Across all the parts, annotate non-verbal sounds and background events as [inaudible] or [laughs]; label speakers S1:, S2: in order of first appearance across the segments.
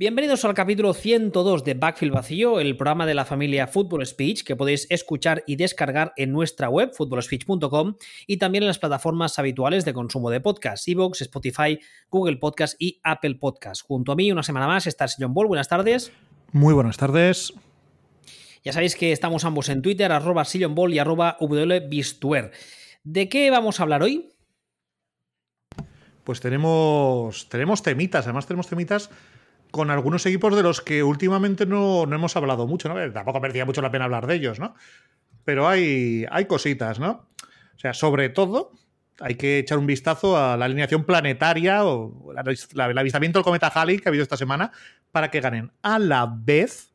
S1: Bienvenidos al capítulo 102 de Backfield Vacío, el programa de la familia Football Speech que podéis escuchar y descargar en nuestra web, footballspeech.com, y también en las plataformas habituales de consumo de podcast, Evox, Spotify, Google Podcast y Apple Podcast. Junto a mí, una semana más, está el señor Ball. Buenas tardes.
S2: Muy buenas tardes.
S1: Ya sabéis que estamos ambos en Twitter, arroba Ball y arroba WBistuer. ¿De qué vamos a hablar hoy?
S2: Pues tenemos, tenemos temitas, además tenemos temitas con algunos equipos de los que últimamente no, hemos hablado mucho, ¿no? Tampoco merecía mucho la pena hablar de ellos, ¿no? Pero hay, hay cositas, ¿no? O sea, sobre todo, hay que echar un vistazo a la alineación planetaria o el avistamiento del cometa Halley que ha habido esta semana para que ganen a la vez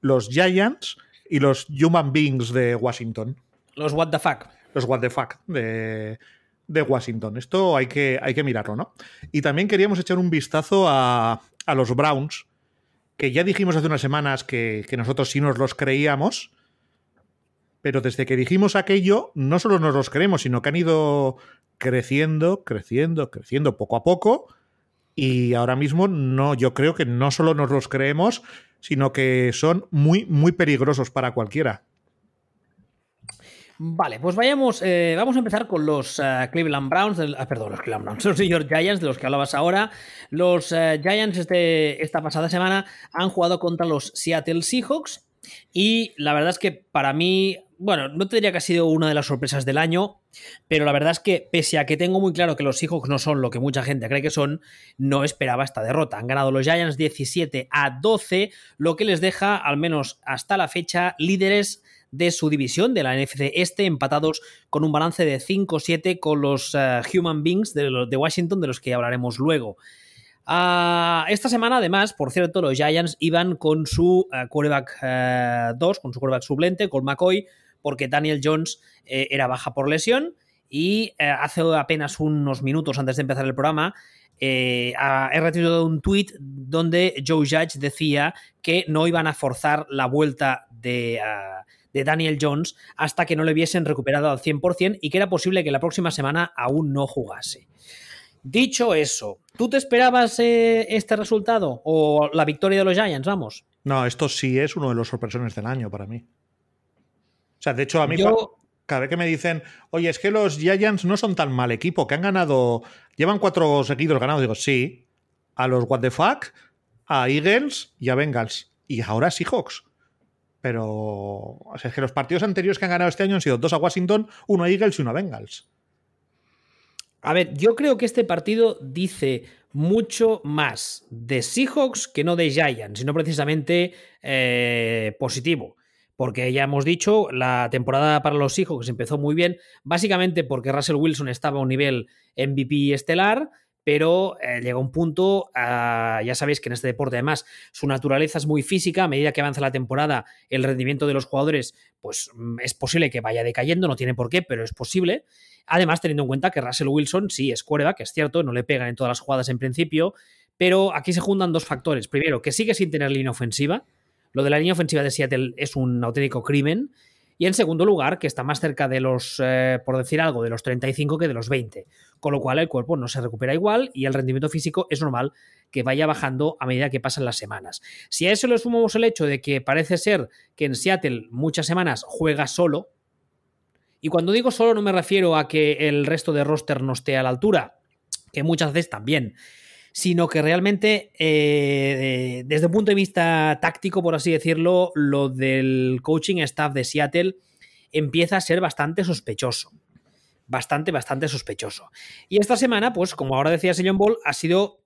S2: los Giants y los Human Beings de Washington.
S1: Los What the Fuck.
S2: Los What the Fuck de, de Washington. Esto hay que, hay que mirarlo, ¿no? Y también queríamos echar un vistazo a, a los Browns, que ya dijimos hace unas semanas que, nosotros sí nos los creíamos, pero desde que dijimos aquello, no solo nos los creemos, sino que han ido creciendo, creciendo, creciendo poco a poco. Y ahora mismo no, yo creo que no solo nos los creemos, sino que son muy, muy peligrosos para cualquiera.
S1: Vale, pues vayamos, eh, vamos a empezar con los eh, Cleveland Browns, ah, perdón, los Cleveland Browns, [laughs] los New York Giants de los que hablabas ahora. Los eh, Giants este, esta pasada semana han jugado contra los Seattle Seahawks y la verdad es que para mí, bueno, no te diría que ha sido una de las sorpresas del año, pero la verdad es que pese a que tengo muy claro que los Seahawks no son lo que mucha gente cree que son, no esperaba esta derrota. Han ganado los Giants 17 a 12, lo que les deja, al menos hasta la fecha, líderes de su división, de la NFC Este, empatados con un balance de 5-7 con los eh, Human Beings de, de, Washington, de los que hablaremos luego. Ah, esta semana, además, por cierto, los Giants iban con su uh, quarterback 2, eh, con su quarterback suplente, con McCoy, porque Daniel Jones era baja por lesión. Y hace apenas unos minutos antes de empezar el programa, he retirado un tweet donde Joe Judge decía que no iban a forzar la vuelta de, ah, de Daniel Jones hasta que no le hubiesen recuperado al 100% y que era posible que la próxima semana aún no jugase. Dicho eso, ¿tú te esperabas eh, este resultado o la victoria de los Giants? Vamos.
S2: No, esto sí es uno de los sorpresones del año para mí. O sea, de hecho, a mí cada vez que me dicen, oye, es que los Giants no son tan mal equipo, que han ganado, llevan cuatro seguidos ganados, digo, sí, a los What the Fuck, a Eagles y a Bengals. Y ahora Seahawks. Pero o sea, es que los partidos anteriores que han ganado este año han sido dos a Washington, uno a Eagles y uno a Bengals.
S1: A ver, yo creo que este partido dice mucho más de Seahawks que no de Giants, sino precisamente eh, positivo. Porque ya hemos dicho, la temporada para los Seahawks empezó muy bien, básicamente porque Russell Wilson estaba a un nivel MVP estelar, pero eh, llega un punto, ah, ya sabéis que en este deporte además su naturaleza es muy física, a medida que avanza la temporada el rendimiento de los jugadores pues mm, es posible que vaya decayendo, no tiene por qué, pero es posible. Además, teniendo en cuenta que Russell Wilson sí es que es cierto, no le pegan en todas las jugadas en principio, pero aquí se juntan dos factores. Primero, que sigue sin tener línea ofensiva. Lo de la línea ofensiva de Seattle es un auténtico crimen. Y en segundo lugar, que está más cerca de los, eh, por decir algo, de los 35 que de los 20. Con lo cual el cuerpo no se recupera igual y el rendimiento físico es normal que vaya bajando a medida que pasan las semanas. Si a eso le sumamos el hecho de que parece ser que en Seattle muchas semanas juega solo, y cuando digo solo no me refiero a que el resto de roster no esté a la altura, que muchas veces también, sino que realmente eh, desde un punto de vista táctico, por así decirlo, lo del coaching staff de Seattle empieza a ser bastante sospechoso. Bastante, bastante sospechoso. Y esta semana, pues como ahora decía Señor Ball, ha sido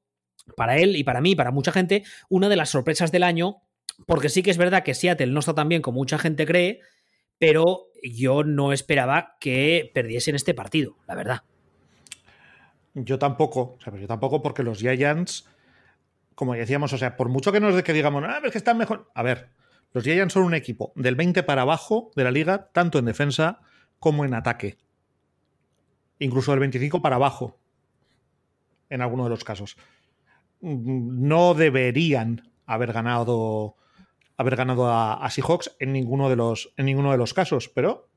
S1: para él y para mí, para mucha gente, una de las sorpresas del año, porque sí que es verdad que Seattle no está tan bien como mucha gente cree, pero yo no esperaba que perdiesen este partido, la verdad.
S2: Yo tampoco, o sea, yo tampoco porque los Giants, como decíamos, o sea, por mucho que nos de que digamos, ah, es que están mejor. A ver, los Giants son un equipo del 20 para abajo de la liga, tanto en defensa como en ataque. Incluso del 25 para abajo, en alguno de los casos. No deberían haber ganado haber ganado a, Seahawks en ninguno de los en ninguno de los casos, pero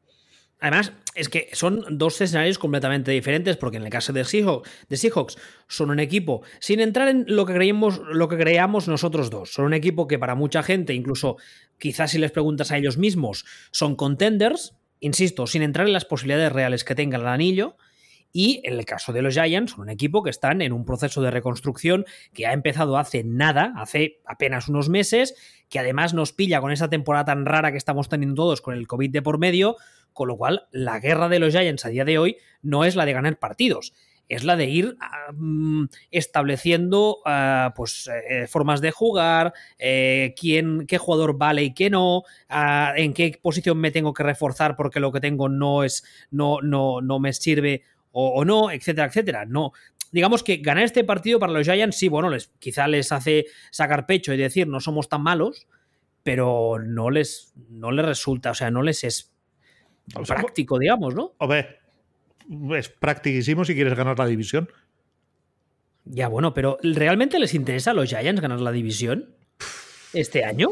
S1: Además, es que son dos escenarios completamente diferentes, porque en el caso de Seahawks, de Seahawks son un equipo, sin entrar en lo que, creíamos, lo que creamos nosotros dos, son un equipo que para mucha gente, incluso quizás si les preguntas a ellos mismos, son contenders, insisto, sin entrar en las posibilidades reales que tenga el anillo, y en el caso de los Giants, son un equipo que están en un proceso de reconstrucción que ha empezado hace nada, hace apenas unos meses, que además nos pilla con esa temporada tan rara que estamos teniendo todos con el COVID de por medio, con lo cual la guerra de los Giants a día de hoy no es la de ganar partidos, es la de ir um, estableciendo uh, pues, eh, formas de jugar, eh, quién, qué jugador vale y qué no, uh, en qué posición me tengo que reforzar porque lo que tengo no es, no, no, no me sirve o, no, etcétera, etcétera. No. Digamos que ganar este partido para los Giants, sí, bueno, les, quizá les hace sacar pecho y decir no somos tan malos, pero no les, no les resulta, o sea, no les es práctico, digamos, ¿no?
S2: Ver, es practicísimo si quieres ganar la división.
S1: Ya, bueno, pero ¿realmente les interesa a los Giants ganar la división este año?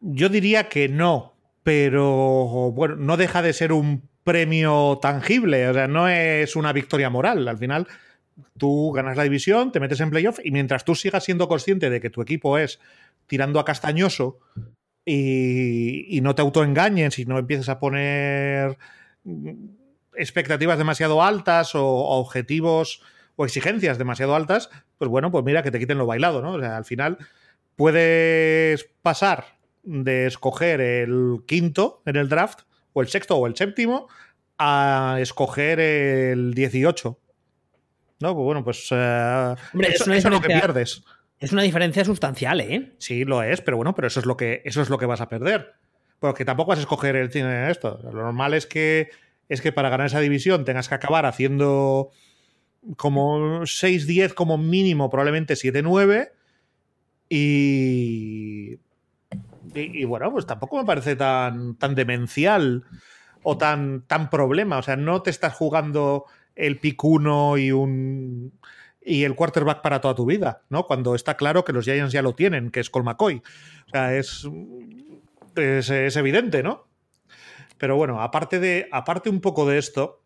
S2: Yo diría que no, pero bueno, no deja de ser un premio tangible, o sea, no es una victoria moral. Al final, tú ganas la división, te metes en playoff y mientras tú sigas siendo consciente de que tu equipo es tirando a castañoso y, no te autoengañes y no empieces a poner expectativas demasiado altas o, objetivos o exigencias demasiado altas, pues bueno, pues mira que te quiten lo bailado, ¿no? O sea, al final puedes pasar de escoger el quinto en el draft o el sexto o el séptimo a escoger el 18. ¿No? Pues bueno, pues eh, eso, es lo que pierdes.
S1: Es una diferencia sustancial, ¿eh?
S2: Sí, lo es, pero bueno, pero eso es lo que, eso es lo que vas a perder. Porque tampoco vas a escoger el cine esto. Lo normal es que, es que para ganar esa división tengas que acabar haciendo como 6-10 como mínimo, probablemente 7-9. Y y, bueno, pues tampoco me parece tan, tan demencial o tan, tan problema. O sea, no te estás jugando el pick 1 y un y el quarterback para toda tu vida, ¿no? Cuando está claro que los Giants ya lo tienen, que es Col McCoy. O sea, es, es, evidente, ¿no? Pero bueno, aparte, de, aparte un poco de esto,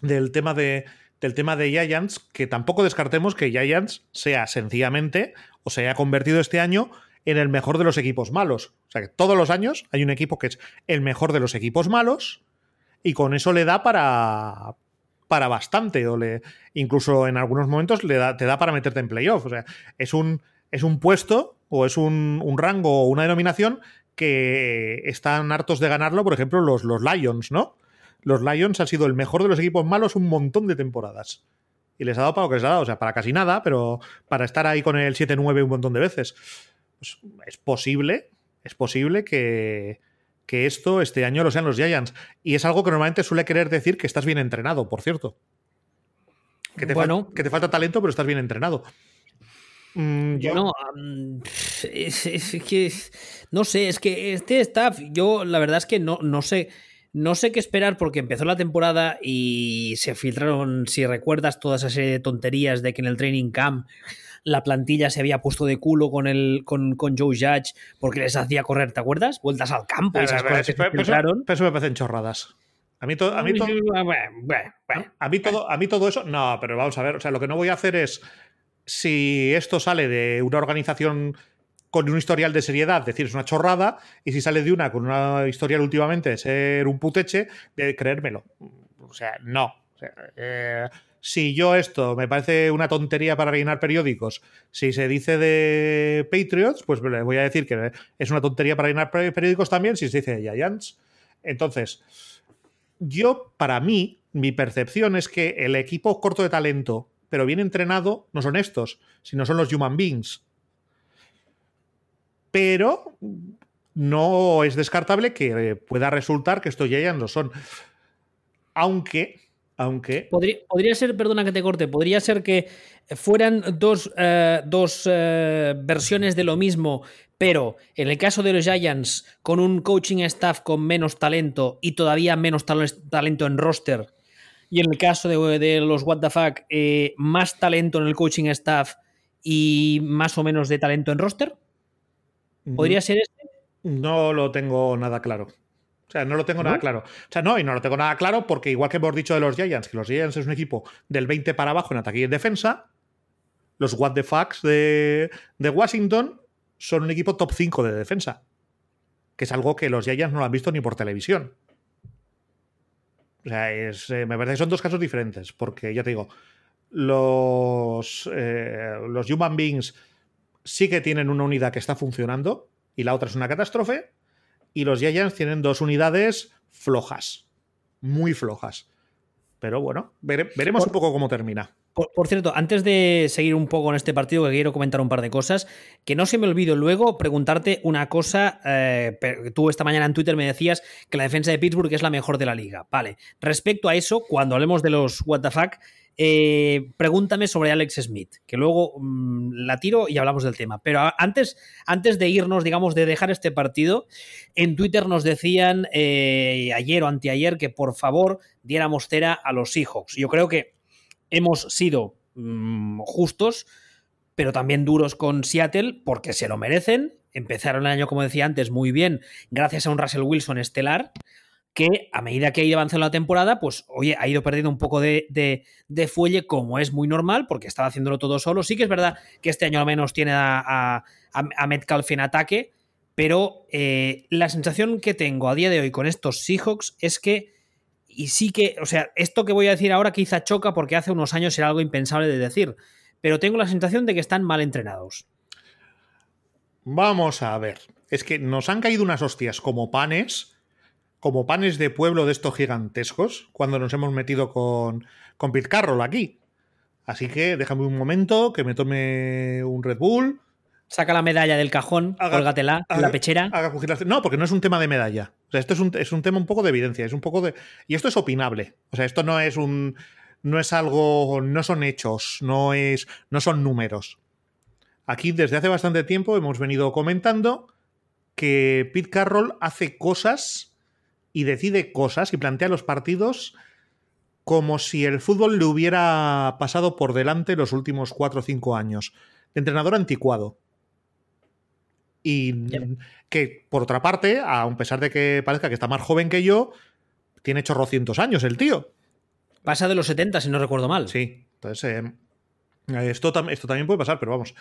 S2: del tema de, del tema de Giants, que tampoco descartemos que Giants sea sencillamente o se haya convertido este año en el mejor de los equipos malos. O sea que todos los años hay un equipo que es el mejor de los equipos malos y con eso le da para, para bastante o le incluso en algunos momentos te da para meterte en playoff. O sea, es un, es un puesto o es un, un rango o una denominación que están hartos de ganarlo, por ejemplo, los, los Lions, ¿no? Los Lions han sido el mejor de los equipos malos un montón de temporadas. Y les ha dado para lo que les ha dado, o sea, para casi nada, pero para estar ahí con el 7-9 un montón de veces. Pues, es posible, es posible que, esto este año lo sean los Giants. Y es algo que normalmente suele querer decir que estás bien entrenado, por cierto. Que te, bueno, que te falta talento, pero estás bien entrenado.
S1: Mm, yo... es, que no sé, es que este staff, yo la verdad es que no, no sé. No sé qué esperar porque empezó la temporada y se filtraron, si recuerdas, todas esas tonterías de que en el training camp la plantilla se había puesto de culo con, el, con, con Joe Judge porque les hacía correr, ¿te acuerdas? Vueltas al campo y esas cosas
S2: pero, eso, me parecen chorradas. A mí, todo, a, mí todo, a, mí todo, a mí todo eso, no, pero vamos a ver, o sea, lo que no voy a hacer es, si esto sale de una organización con un historial de seriedad, decir, es una chorrada, y si sale de una con una historial últimamente de ser un puteche, de creérmelo. O sea, no. O sea, eh, si yo esto me parece una tontería para rellenar periódicos, si se dice de Patriots, pues le voy a decir que es una tontería para rellenar periódicos también si se dice de Giants. Entonces, yo, para mí, mi percepción es que el equipo corto de talento, pero bien entrenado, no son estos, sino son los human beings. Pero no es descartable que pueda resultar que estos Giants lo son. Aunque aunque.
S1: Podría, ser, perdona que te corte, podría ser que fueran dos, eh, eh, versiones de lo mismo, pero en el caso de los Giants, con un coaching staff con menos talento y todavía menos talento en roster, y en el caso de, los What the Fuck, eh, más talento en el coaching staff y más o menos de talento en roster. ¿Podría ser este?
S2: No lo tengo nada claro. O sea, no lo tengo nada claro. O sea, no, y no lo tengo nada claro porque igual que hemos dicho de los Giants, que los Giants es un equipo del 20 para abajo en ataque y en defensa, los What the Fucks de, de Washington son un equipo top 5 de defensa. Que es algo que los Giants no lo han visto ni por televisión. O sea, es, eh, me parece que son dos casos diferentes, porque ya te digo, los, eh, los Human Beings sí que tienen una unidad que está funcionando y la otra es una catástrofe, y los Giants tienen dos unidades flojas, muy flojas. Pero bueno, veremos un poco cómo termina.
S1: Por, cierto, antes de seguir un poco en este partido, que quiero comentar un par de cosas, que no se me olvido luego preguntarte una cosa. Eh, tú esta mañana en Twitter me decías que la defensa de Pittsburgh es la mejor de la liga. Vale, respecto a eso, cuando hablemos de los WTF, eh, pregúntame sobre Alex Smith, que luego mm, la tiro y hablamos del tema. Pero antes, antes de irnos, digamos, de dejar este partido, en Twitter nos decían eh, ayer o anteayer que por favor diéramos cera a los Seahawks. Yo creo que hemos sido mm, justos, pero también duros con Seattle porque se lo merecen. Empezaron el año, como decía antes, muy bien, gracias a un Russell Wilson estelar que a medida que ha ido avanzando la temporada, pues oye, ha ido perdiendo un poco de, de, fuelle, como es muy normal, porque estaba haciéndolo todo solo. Sí que es verdad que este año al menos tiene a, a, Metcalf en ataque, pero eh, la sensación que tengo a día de hoy con estos Seahawks es que, y sí que, o sea, esto que voy a decir ahora quizá choca porque hace unos años era algo impensable de decir, pero tengo la sensación de que están mal entrenados.
S2: Vamos a ver, es que nos han caído unas hostias como panes como panes de pueblo de estos gigantescos cuando nos hemos metido con, con Pete Carroll aquí. Así que déjame un momento que me tome un Red Bull.
S1: Saca la medalla del cajón, haga, la pechera.
S2: no, porque no es un tema de medalla. O sea, esto es un, es un, tema un poco de evidencia, es un poco de. Y esto es opinable. O sea, esto no es un. No es algo. No son hechos, no es. no son números. Aquí desde hace bastante tiempo hemos venido comentando que Pete Carroll hace cosas y decide cosas y plantea los partidos como si el fútbol le hubiera pasado por delante los últimos cuatro o cinco años. De entrenador anticuado. Y que, por otra parte, a pesar de que parezca que está más joven que yo, tiene chorrocientos años el tío.
S1: Pasa de los 70, si no recuerdo mal.
S2: Sí. Entonces, eh, esto, esto también puede pasar, pero vamos.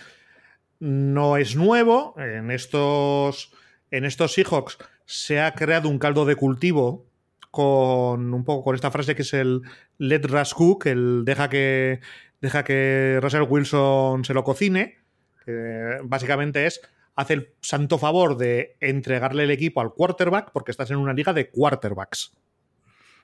S2: No es nuevo. En estos, en estos Seahawks se ha creado un caldo de cultivo con un poco con esta frase que es el let Russ cook, el deja que deja que Russell Wilson se lo cocine, que básicamente es hace el santo favor de entregarle el equipo al quarterback porque estás en una liga de quarterbacks.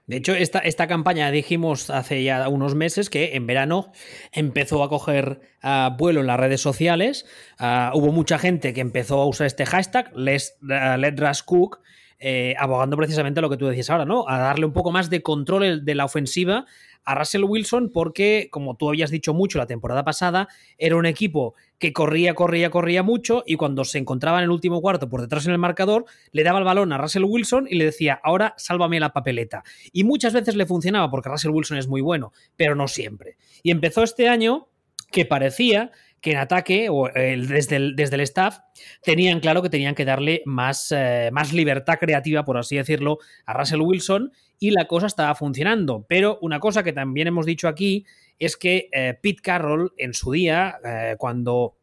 S1: De hecho, esta, esta, campaña dijimos hace ya unos meses que en verano empezó a coger ah, vuelo en las redes sociales. Ah, hubo mucha gente que empezó a usar este hashtag, Let's, uh, Cook, eh, abogando precisamente lo que tú decías ahora, ¿no? A darle un poco más de control de la ofensiva a Russell Wilson porque, como tú habías dicho mucho la temporada pasada, era un equipo que corría, corría, corría mucho y cuando se encontraba en el último cuarto por detrás en el marcador, le daba el balón a Russell Wilson y le decía, ahora sálvame la papeleta. Y muchas veces le funcionaba porque Russell Wilson es muy bueno, pero no siempre. Y empezó este año que parecía que en ataque o desde, el, desde, el, staff tenían claro que tenían que darle más, eh, más libertad creativa, por así decirlo, a Russell Wilson y la cosa estaba funcionando. Pero una cosa que también hemos dicho aquí es que eh, Pete Carroll en su día, eh, cuando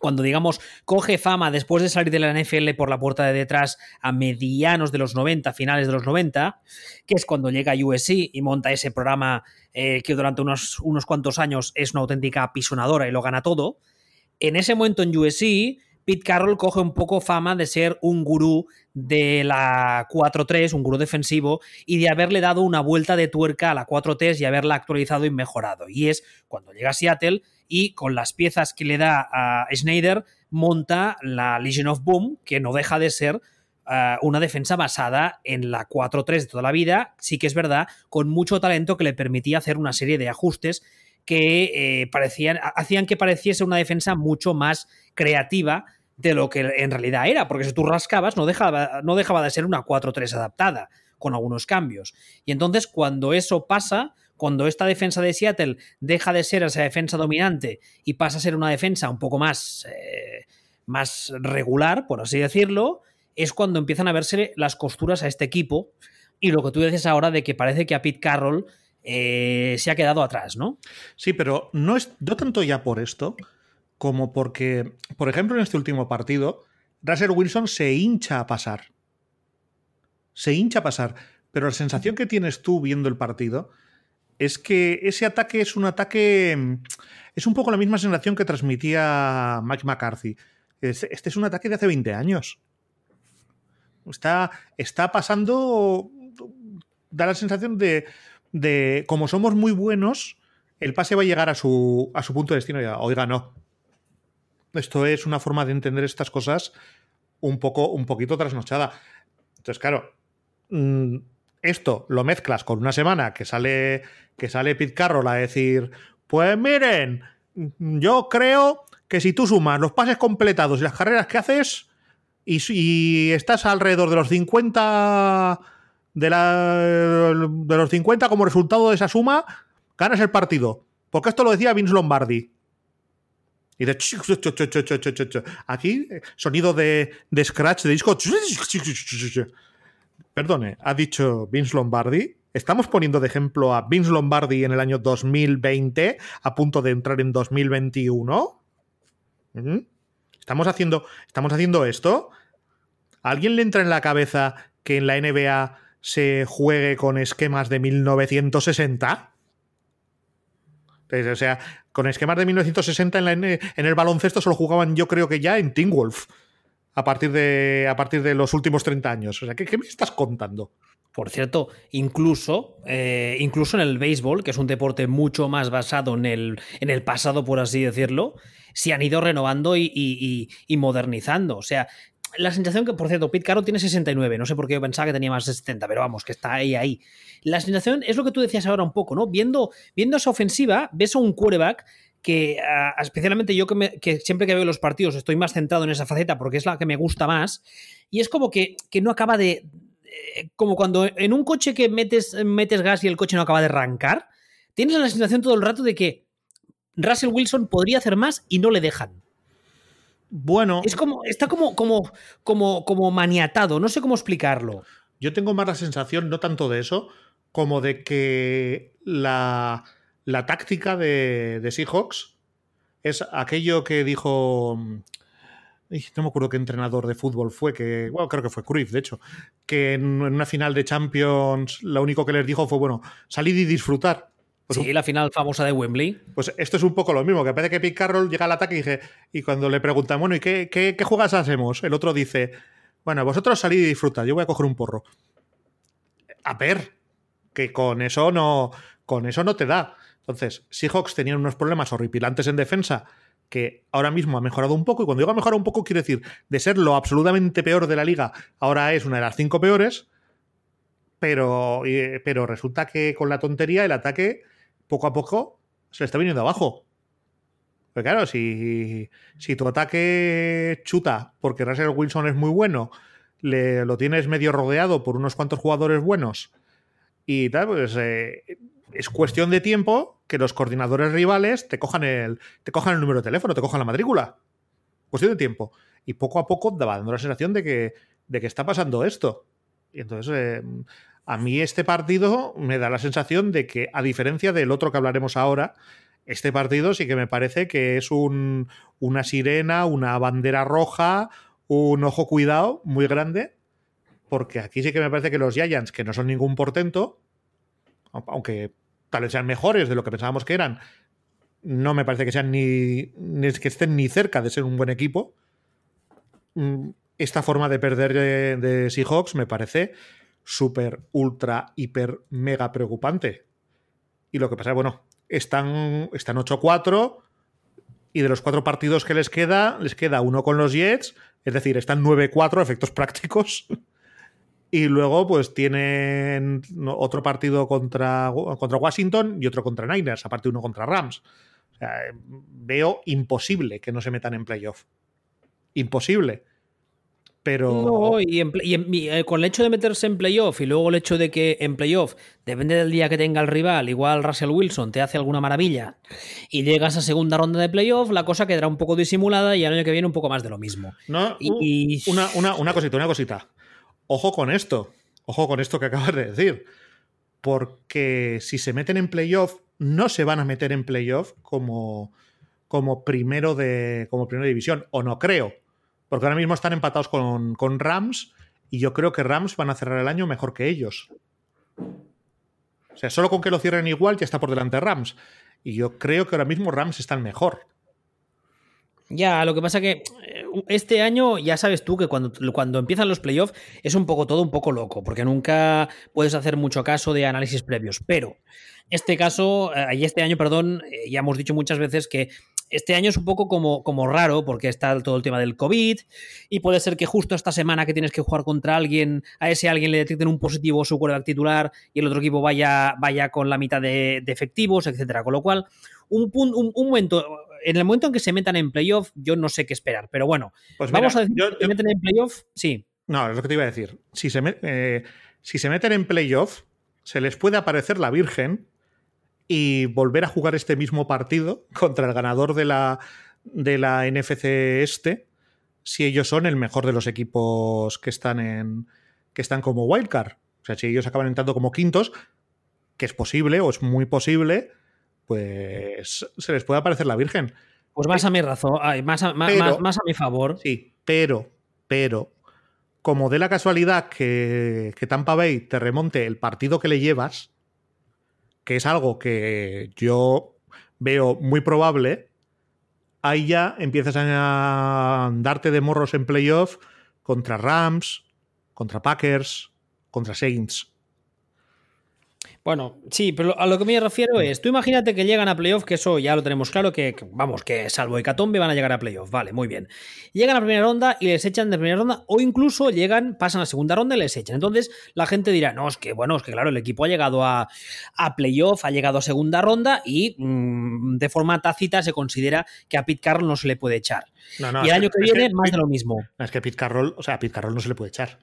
S1: cuando digamos coge fama después de salir de la NFL por la puerta de detrás a medianos de los 90, finales de los 90, que es cuando llega a USC y monta ese programa eh, que durante unos, unos cuantos años es una auténtica apisonadora y lo gana todo, en ese momento en USC Pete Carroll coge un poco fama de ser un gurú de la 4-3, un gurú defensivo, y de haberle dado una vuelta de tuerca a la 4-3 y haberla actualizado y mejorado. Y es cuando llega a Seattle y con las piezas que le da a Schneider monta la Legion of Boom, que no deja de ser eh, una defensa basada en la 4-3 de toda la vida, sí que es verdad, con mucho talento que le permitía hacer una serie de ajustes que eh, parecían, hacían que pareciese una defensa mucho más creativa de lo que en realidad era, porque si tú rascabas no dejaba, no dejaba de ser una 4-3 adaptada, con algunos cambios. Y entonces cuando eso pasa, cuando esta defensa de Seattle deja de ser esa defensa dominante y pasa a ser una defensa un poco más, eh, más regular, por así decirlo, es cuando empiezan a verse las costuras a este equipo y lo que tú dices ahora de que parece que a Pete Carroll eh, se ha quedado atrás, ¿no?
S2: Sí, pero no es no tanto ya por esto como porque, por ejemplo, en este último partido, Russell Wilson se hincha a pasar. Se hincha a pasar. Pero la sensación que tienes tú viendo el partido es que ese ataque es un ataque. Es un poco la misma sensación que transmitía Mike McCarthy. Este es un ataque de hace 20 años. Está, está pasando. Da la sensación de, de. Como somos muy buenos, el pase va a llegar a su, a su punto de destino oiga, no. Esto es una forma de entender estas cosas un poco, un poquito trasnochada. Entonces, claro, mm, esto lo mezclas con una semana que sale, que sale Pete Carroll a decir, pues miren, yo creo que si tú sumas los pases completados y las carreras que haces y, estás alrededor de los 50 de, la, de los 50 como resultado de esa suma, ganas el partido. Porque esto lo decía Vince Lombardi. Y de aquí, sonido de scratch de disco. Perdone, ha dicho Vince Lombardi. Estamos poniendo de ejemplo a Vince Lombardi en el año 2020, a punto de entrar en 2021. ¿Estamos haciendo, ¿Estamos haciendo esto? ¿A alguien le entra en la cabeza que en la NBA se juegue con esquemas de 1960? Pues, o sea, con esquemas de 1960 en, en, el baloncesto solo jugaban yo creo que ya en Team Wolf a partir de, a partir de los últimos 30 años. O sea, ¿qué, me estás contando?
S1: Por cierto, incluso, eh, incluso en el béisbol, que es un deporte mucho más basado en el, en el pasado, por así decirlo, se han ido renovando y, modernizando. O sea, la sensación que, por cierto, Pete Caro tiene 69, no sé por qué yo pensaba que tenía más de 70, pero vamos, que está ahí, ahí. La sensación es lo que tú decías ahora un poco, ¿no? Viendo, viendo esa ofensiva, ves a un quarterback que especialmente yo que, siempre que veo los partidos estoy más centrado en esa faceta porque es la que me gusta más y es como que, no acaba de... Eh, como cuando en un coche que metes, metes gas y el coche no acaba de arrancar, tienes la sensación todo el rato de que Russell Wilson podría hacer más y no le dejan.
S2: Bueno.
S1: Es como. Está como, como, como, como maniatado. No sé cómo explicarlo.
S2: Yo tengo más la sensación, no tanto de eso, como de que la la táctica de, Seahawks es aquello que dijo. Mm, no me acuerdo qué entrenador de fútbol fue, que. Bueno, creo que fue Cruyff, de hecho. Que en, una final de Champions, lo único que les dijo fue: bueno, salid y disfrutar.
S1: Pues sí, la final famosa de Wembley.
S2: Pues esto es un poco lo mismo, que parece que Pete Carroll llega al ataque y, dije, y cuando le preguntan, bueno, ¿y qué, qué, qué jugadas hacemos? El otro dice, bueno, vosotros salid y disfrutad, yo voy a coger un porro. A ver, que con eso no, con eso no te da. Entonces, Seahawks tenían unos problemas horripilantes en defensa que ahora mismo ha mejorado un poco, y cuando digo ha mejorado un poco, quiero decir, de ser lo absolutamente peor de la liga, ahora es una de las cinco peores, pero, pero resulta que con la tontería el ataque, poco a poco, se le está viniendo abajo. Pues claro, si, si tu ataque chuta porque Russell Wilson es muy bueno, le, lo tienes medio rodeado por unos cuantos jugadores buenos y tal, pues eh, es cuestión de tiempo que los coordinadores rivales te cojan el, te cojan el número de teléfono, te cojan la matrícula. Cuestión de tiempo. Y poco a poco va dando la sensación de que, de que está pasando esto. Y entonces, eh, a mí este partido me da la sensación de que, a diferencia del otro que hablaremos ahora, este partido sí que me parece que es un, una sirena, una bandera roja, un ojo cuidado muy grande, porque aquí sí que me parece que los Giants, que no son ningún portento, aunque tal vez sean mejores de lo que pensábamos que eran, no me parece que sean ni, que estén ni cerca de ser un buen equipo. Mm, esta forma de perder de, Seahawks me parece súper, ultra, hiper, mega preocupante. Y lo que pasa es, bueno, están, están 8-4 y de los cuatro partidos que les queda, les queda uno con los Jets, es decir, están 9-4 efectos prácticos. [laughs] Y luego, pues tienen otro partido contra, contra Washington y otro contra Niners, aparte uno contra Rams. O sea, veo imposible que no se metan en playoff. Imposible. Pero.
S1: No, y, eh, con el hecho de meterse en playoff y luego el hecho de que en playoff, depende del día que tenga el rival, igual Russell Wilson te hace alguna maravilla y llegas a segunda ronda de playoff, la cosa quedará un poco disimulada y el año que viene un poco más de lo mismo.
S2: No, y, una, una, una cosita, una cosita. Ojo con esto. Ojo con esto que acabas de decir. Porque si se meten en playoff, no se van a meter en playoff como, como primero de como primera división. O no creo porque ahora mismo están empatados con, Rams y yo creo que Rams van a cerrar el año mejor que ellos. O sea, solo con que lo cierren igual ya está por delante Rams. Y yo creo que ahora mismo Rams están mejor.
S1: Ya, lo que pasa que eh, este año ya sabes tú que cuando, cuando empiezan los playoffs es un poco todo un poco loco, porque nunca puedes hacer mucho caso de análisis previos. Pero este caso, eh, y este año, perdón, eh, ya hemos dicho muchas veces que este año es un poco como, como raro porque está todo el tema del COVID y puede ser que justo esta semana que tienes que jugar contra alguien, a ese alguien le detecten un positivo su quarterback titular y el otro equipo vaya, vaya con la mitad de, efectivos, etcétera. Con lo cual, un, un, un, momento, en el momento en que se metan en playoff, yo no sé qué esperar. Pero bueno, pues vamos a decir que se meten en playoff, sí.
S2: No, es lo que te iba a decir. Si se, eh, si se meten en playoff, se les puede aparecer la Virgen y volver a jugar este mismo partido contra el ganador de la, de la NFC este, si ellos son el mejor de los equipos que están en que están como wildcard. O sea, si ellos acaban entrando como quintos, que es posible o es muy posible, pues se les puede aparecer la Virgen.
S1: Pues más a mi razón, más, a, más, a mi favor.
S2: Sí, pero, pero, como de la casualidad que, que Tampa Bay te remonte el partido que le llevas, que es algo que yo veo muy probable, ahí ya empiezas a darte de morros en playoff contra Rams, contra Packers, contra Saints.
S1: Bueno, sí, pero a lo que me refiero es, tú imagínate que llegan a playoff, que eso ya lo tenemos claro, que vamos, que salvo Hecatombe van a llegar a playoff, vale, muy bien. Llegan a primera ronda y les echan de primera ronda, o incluso llegan, pasan a segunda ronda y les echan. Entonces la gente dirá, no, es que bueno, es que claro, el equipo ha llegado a, a playoff, ha llegado a segunda ronda y mm, de forma tácita se considera que a Pete Carroll no se le puede echar. y el año que, viene, más de lo mismo.
S2: Es que Pete Carroll, o sea, a Pete Carroll no se le puede echar.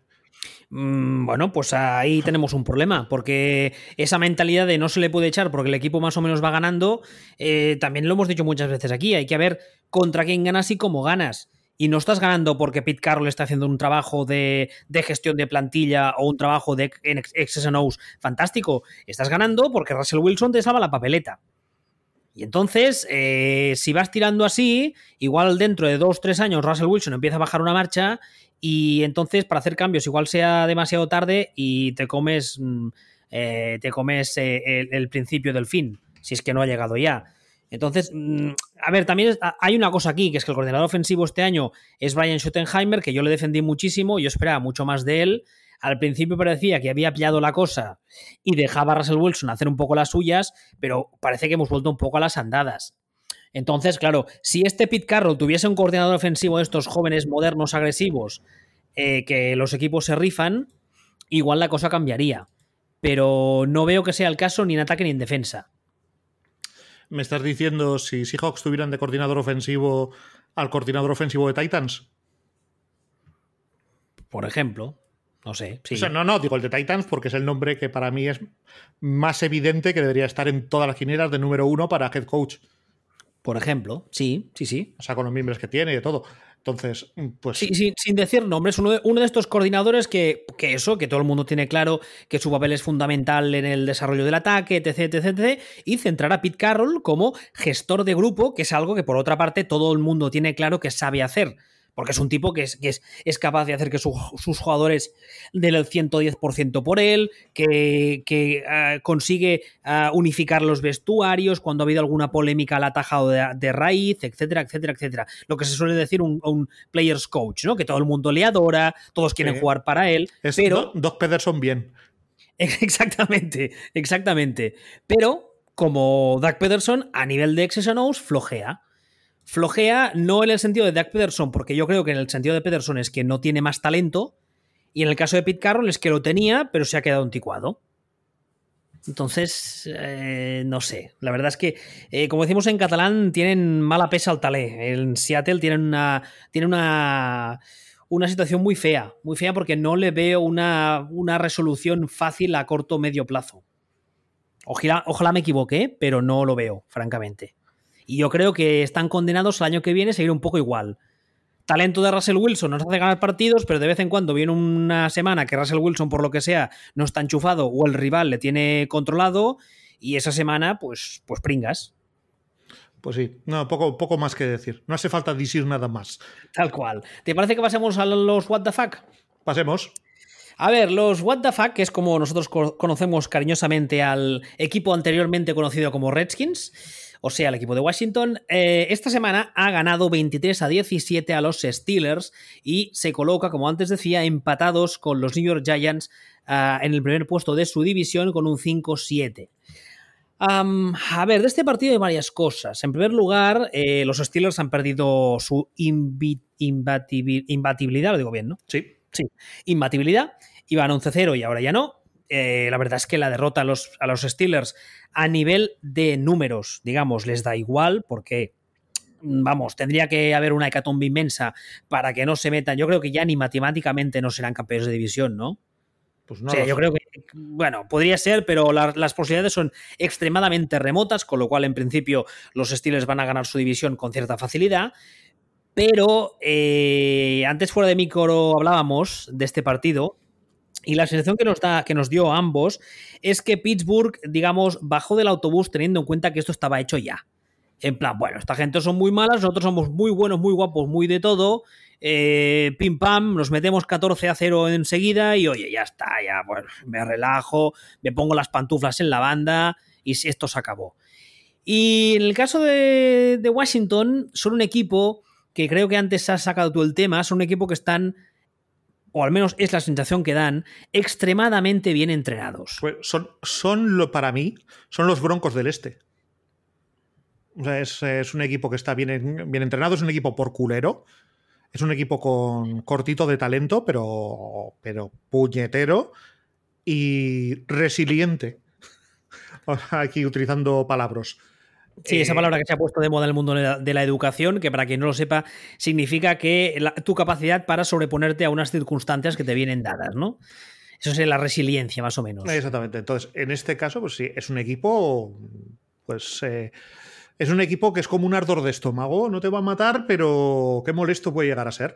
S1: Mm, bueno, pues ahí tenemos un problema, porque esa mentalidad de no se le puede echar porque el equipo más o menos va ganando, eh, también lo hemos dicho muchas veces aquí, hay que ver contra quién ganas y cómo ganas. Y no estás ganando porque Pete Carroll está haciendo un trabajo de, gestión de plantilla o un trabajo de XSNOs fantástico. Estás ganando porque Russell Wilson te salva la papeleta. Y entonces, eh, si vas tirando así, igual dentro de dos, tres años Russell Wilson empieza a bajar una marcha y entonces para hacer cambios igual sea demasiado tarde y te comes, mm, eh, te comes eh, el, principio del fin, si es que no ha llegado ya. Entonces, mm, a ver, también hay una cosa aquí, que es que el coordinador ofensivo este año es Brian Schottenheimer, que yo le defendí muchísimo, yo esperaba mucho más de él. Al principio parecía que había pillado la cosa y dejaba a Russell Wilson hacer un poco las suyas, pero parece que hemos vuelto un poco a las andadas. Entonces, claro, si este Pete Carroll tuviese un coordinador ofensivo de estos jóvenes modernos agresivos eh, que los equipos se rifan, igual la cosa cambiaría. Pero no veo que sea el caso ni en ataque ni en defensa.
S2: ¿Me estás diciendo si Seahawks tuvieran de coordinador ofensivo al coordinador ofensivo de Titans?
S1: Por ejemplo. No sé.
S2: O sea, no, no, digo el de Titans porque es el nombre que para mí es más evidente que debería estar en todas las quinielas de número uno para head coach.
S1: Por ejemplo, sí, sí, sí.
S2: O sea, con los miembros que tiene y de todo. Entonces, pues.
S1: Sí, sin decir nombres, uno de, uno de estos coordinadores que, que, eso, que todo el mundo tiene claro que su papel es fundamental en el desarrollo del ataque, etc, etc, etc, y centrar a Pete Carroll como gestor de grupo, que es algo que por otra parte todo el mundo tiene claro que sabe hacer porque es un tipo que es, es, capaz de hacer que sus jugadores den el 110% por él, que, ah, consigue ah, unificar los vestuarios cuando ha habido alguna polémica al atajado de, raíz, etcétera, etcétera, etcétera. Lo que se suele decir un, un player's coach, ¿no? Que todo el mundo le adora, todos quieren jugar para él. pero
S2: Doc Pederson bien. [laughs]
S1: Exactamente, exactamente. Pero como Doug Pederson, a nivel de XSNOs, flojea. Flojea no en el sentido de Doug Pederson, porque yo creo que en el sentido de Pederson es que no tiene más talento, y en el caso de Pete Carroll es que lo tenía, pero se ha quedado anticuado. Entonces, eh, no sé. La verdad es que, eh, como decimos en catalán, tienen mala pesa al talé. En Seattle tienen una. Una una situación muy fea, muy fea porque no le veo una, una resolución fácil a corto o medio plazo. Ojalá, ojalá me equivoque, pero no lo veo, francamente. Y yo creo que están condenados al año que viene a seguir un poco igual. Talento de Russell Wilson nos hace ganar partidos, pero de vez en cuando viene una semana que Russell Wilson, por lo que sea, no está enchufado o el rival le tiene controlado y esa semana, pues, pues pringas.
S2: Pues sí, no, poco, poco más que decir. No hace falta decir nada más.
S1: Tal cual. ¿Te parece que pasemos a los What the Fuck?
S2: Pasemos.
S1: A ver, los What the Fuck, que es como nosotros conocemos cariñosamente al equipo anteriormente conocido como Redskins, o sea, el equipo de Washington, eh, esta semana ha ganado 23 a 17 a los Steelers y se coloca, como antes decía, empatados con los New York Giants uh, en el primer puesto de su división con un 5-7. Um, a ver, de este partido hay varias cosas. En primer lugar, eh, los Steelers han perdido su imbatibilidad, lo digo bien, ¿no?
S2: Sí.
S1: Sí, imbatibilidad. Iban 11-0 y ahora ya no. Eh, la verdad es que la derrota a los, a los Steelers a nivel de números, digamos, les da igual porque vamos, tendría que haber una hecatombe inmensa para que no se metan. Yo creo que ya ni matemáticamente no serán campeones de división, ¿no?
S2: Pues no
S1: o sea,
S2: lo
S1: yo
S2: sé.
S1: creo que, bueno, podría ser, pero la- las posibilidades son extremadamente remotas, con lo cual, en principio, los Steelers van a ganar su división con cierta facilidad. Pero eh, antes fuera de micro hablábamos de este partido y la sensación que nos, da, que nos dio a ambos es que Pittsburgh, digamos, bajó del autobús teniendo en cuenta que esto estaba hecho ya. En plan, bueno, esta gente son muy malas, nosotros somos muy buenos, muy guapos, muy de todo. eh, pim pam, nos metemos 14 a 0 enseguida y oye, ya está, ya, bueno, me relajo, me pongo las pantuflas en la banda y esto se acabó. Y en el caso de, de Washington, son un equipo que creo que antes has sacado tú el tema, son un equipo que están, o al menos es la sensación que dan, extremadamente bien entrenados.
S2: Pues son, son lo, para mí, son los Broncos del Este. O sea, es, es un equipo que está bien, bien entrenado, es un equipo por culero. Es un equipo con cortito de talento, pero, pero puñetero y resiliente. [laughs] Aquí utilizando palabras.
S1: Sí, esa
S2: Eh,
S1: palabra que se ha puesto de moda en el mundo de la, de la educación, que para quien no lo sepa, significa que la- tu capacidad para sobreponerte a unas circunstancias que te vienen dadas, ¿no? Eso es la resiliencia, más o menos.
S2: Exactamente. Entonces, en este caso, pues sí, es un equipo. Pues. eh, es un equipo que es como un ardor de estómago. No te va a matar, pero qué molesto puede llegar a ser.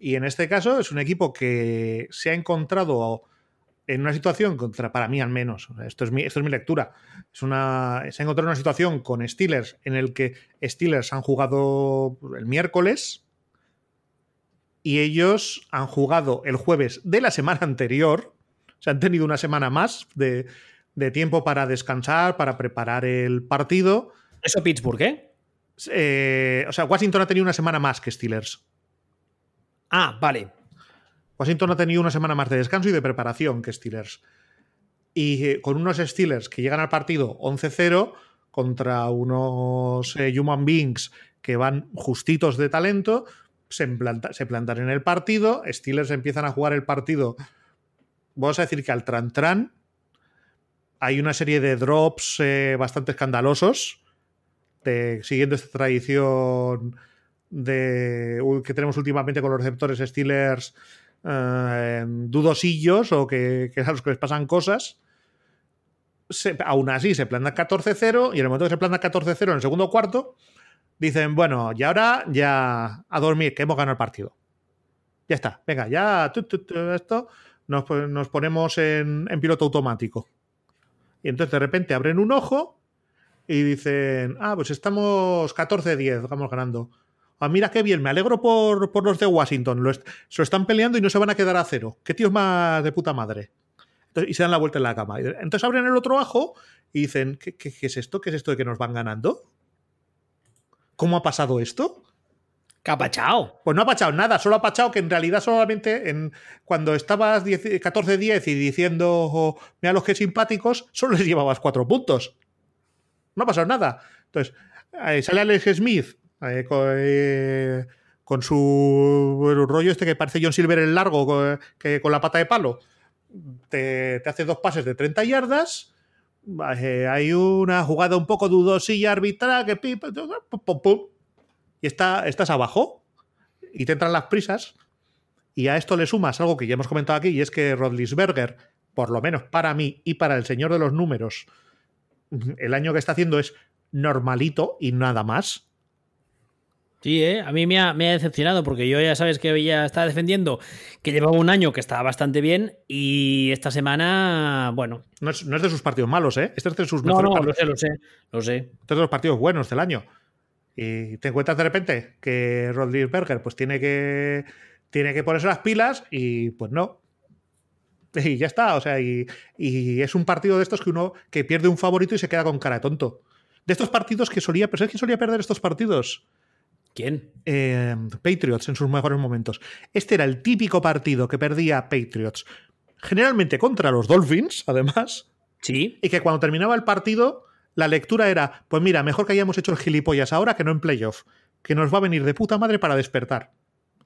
S2: Y en este caso, es un equipo que se ha encontrado en una situación contra, para mí al menos, esto es mi, esto es mi lectura, es una, se ha encontrado en una situación con Steelers en el que Steelers han jugado el miércoles y ellos han jugado el jueves de la semana anterior, se han tenido una semana más de, de tiempo para descansar, para preparar el partido.
S1: Eso Pittsburgh, ¿eh?
S2: Eh, o sea, Washington ha tenido una semana más que Steelers.
S1: Ah, vale.
S2: Washington ha tenido una semana más de descanso y de preparación que Steelers. Y eh, con unos Steelers que llegan al partido 11-0 contra unos eh, Human Beings que van justitos de talento, se, se plantan en el partido, Steelers empiezan a jugar el partido, vamos a decir que al tran-tran, hay una serie de drops eh, bastante escandalosos, siguiendo esta tradición de, que tenemos últimamente con los receptores Steelers eh, dudosillos o que, que a los que les pasan cosas. Aún así, se plantan 14-0 y en el momento que se plantan 14-0 en el segundo cuarto, dicen, bueno, y ahora ya a dormir, que hemos ganado el partido. Ya está, venga, ya esto nos, nos ponemos en, en piloto automático. Y entonces de repente abren un ojo y dicen, ah, pues estamos 14-10, vamos ganando. Ah, mira qué bien, me alegro por, por los de Washington. Lo est- se lo están peleando y no se van a quedar a cero. Qué tíos más de puta madre. Entonces, y se dan la vuelta en la cama. Entonces abren el otro ojo y dicen, ¿qué, qué, qué es esto? ¿Qué es esto de que nos van ganando? ¿Cómo ha pasado esto?
S1: Capachao.
S2: Pues no ha pachado nada, solo ha pachado que en realidad solamente en, cuando estabas 10 14-10 y diciendo, oh, mira los que simpáticos, solo les llevabas cuatro puntos. No ha pasado nada. Entonces, eh, sale Alex Smith con, su rollo este que parece John Silver el largo, con, que, con la pata de palo. Te, te hace dos pases de 30 yardas. eh, hay una jugada un poco dudosilla arbitral que pum, y está, estás abajo y te entran las prisas Y a esto le sumas algo que ya hemos comentado aquí, y es que Rodlisberger, por lo menos para mí y para el señor de los números, el año que está haciendo es normalito y nada más.
S1: Sí, ¿eh? a mí me ha, decepcionado porque yo ya sabes que ya estaba defendiendo que llevaba un año que estaba bastante bien y esta semana, bueno.
S2: No es, de sus partidos malos, ¿eh? Este es de sus
S1: mejores no, lo sé, lo sé, lo sé.
S2: Este es de los partidos buenos del año. Y te encuentras de repente que Berger pues tiene que, tiene que ponerse las pilas y pues no. Y ya está, o sea, y, y es un partido de estos que uno que pierde un favorito y se queda con cara de tonto. De estos partidos que solía, pero es que solía perder estos partidos
S1: ¿Quién?
S2: Eh, Patriots en sus mejores momentos. Este era el típico partido que perdía Patriots. Generalmente contra los Dolphins, además.
S1: Sí.
S2: Y que cuando terminaba el partido, la lectura era: pues mira, mejor que hayamos hecho el gilipollas ahora que no en playoff. Que nos va a venir de puta madre para despertar.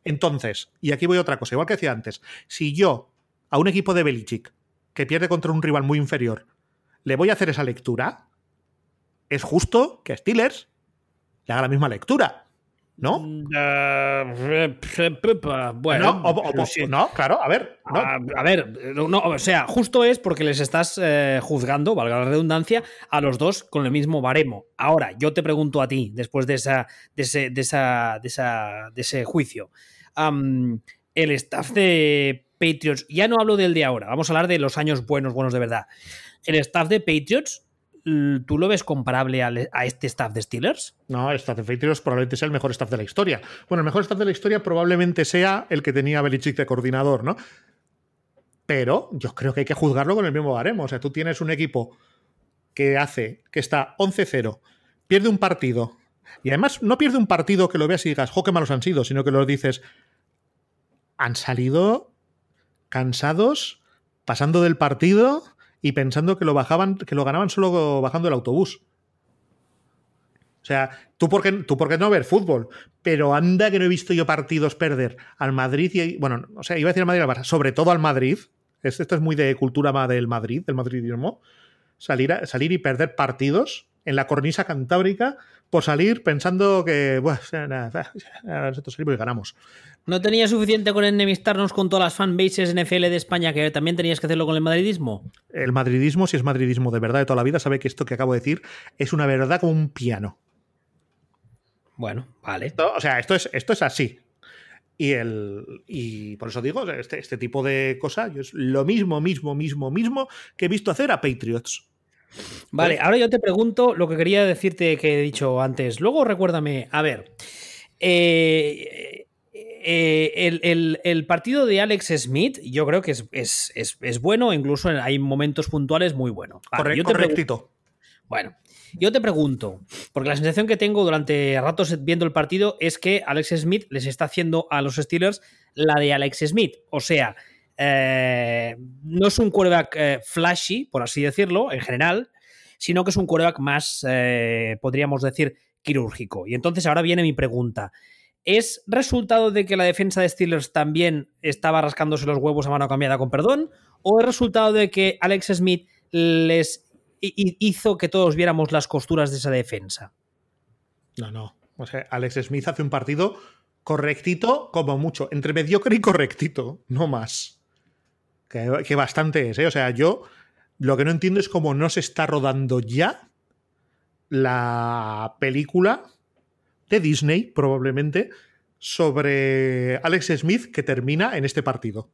S2: Entonces, y aquí voy a otra cosa, igual que decía antes, si yo a un equipo de Belichick que pierde contra un rival muy inferior, le voy a hacer esa lectura, es justo que a Steelers le haga la misma lectura. ¿No?
S1: Mm, eh,
S2: bueno, no, claro, a ver.
S1: Ah, a, ver, no, o sea, justo es porque les estás eh, juzgando, valga la redundancia, a los dos con el mismo baremo. Ahora, yo te pregunto a ti, después de, esa, de, ese, de, esa, de, esa, de ese juicio, el staff de Patriots, ya no hablo del de ahora, vamos a hablar de los años buenos, buenos de verdad. El staff de Patriots ¿tú lo ves comparable a, este staff de Steelers?
S2: No, el staff de Patriots probablemente sea el mejor staff de la historia. Bueno, el mejor staff de la historia probablemente sea el que tenía Belichick de coordinador, ¿no? Pero yo creo que hay que juzgarlo con el mismo baremo. O sea, tú tienes un equipo que hace, que está 11-0, pierde un partido, y además no pierde un partido que lo veas y digas, jo, qué malos han sido, sino que lo dices, han salido cansados, pasando del partido y pensando que lo bajaban, que lo ganaban solo bajando el autobús. O sea, tú por, qué, tú no ver fútbol, pero anda que no he visto yo partidos perder al Madrid y, bueno, o sea, iba a decir al Madrid, al sobre todo al Madrid. Esto es muy de cultura del Madrid, del madridismo. Salir, salir y perder partidos en la cornisa cantábrica por salir pensando que, bueno, nosotros salimos y ganamos.
S1: ¿No tenía suficiente con enemistarnos con todas las fanbases NFL de España que también tenías que hacerlo con el madridismo?
S2: El madridismo, si es madridismo de verdad de toda la vida, sabe que esto que acabo de decir es una verdad como un piano.
S1: Bueno, vale.
S2: o sea, esto es, esto es así. Y, el, y por eso digo, este, este tipo de cosas es lo mismo, mismo, mismo, mismo que he visto hacer a Patriots.
S1: Vale, ahora yo te pregunto lo que quería decirte que he dicho antes. Luego recuérdame, a ver, eh, eh, el, partido de Alex Smith yo creo que es, bueno, incluso hay momentos puntuales muy buenos.
S2: correctito.
S1: Bueno, yo te pregunto, porque la sensación que tengo durante ratos viendo el partido es que Alex Smith les está haciendo a los Steelers la de Alex Smith. O sea, eh, no es un quarterback eh, flashy, por así decirlo, en general, sino que es un quarterback más, podríamos decir, quirúrgico. Y entonces ahora viene mi pregunta. ¿Es resultado de que la defensa de Steelers también estaba rascándose los huevos a mano cambiada con perdón? ¿O es resultado de que Alex Smith les hizo que todos viéramos las costuras de esa defensa?
S2: No, no. O sea, Alex Smith hace un partido correctito, como mucho, entre mediocre y correctito, no más. Que, bastante es, ¿eh? O sea, yo lo que no entiendo es cómo no se está rodando ya la película de Disney, probablemente, sobre Alex Smith que termina en este partido.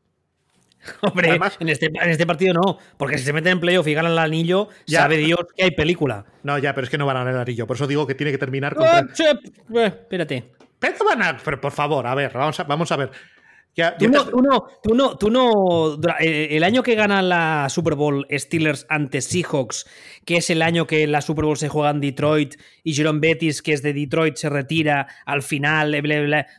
S1: Hombre, en, este, en, este, partido no, porque si se meten en playoff y ganan el anillo, ya, sabe Dios que hay película.
S2: No, ya, pero es que no van a ganar el anillo. Por eso digo que tiene que terminar
S1: con. Ah, eh, espérate.
S2: Pero, van a, pero por favor, a ver, vamos a, vamos a ver
S1: tú, no, tú, no, tú, no, eh, El año que gana la Super Bowl Steelers ante Seahawks, que es el año que la Super Bowl se juega en Detroit y Jerome Bettis, que es de Detroit, se retira al final,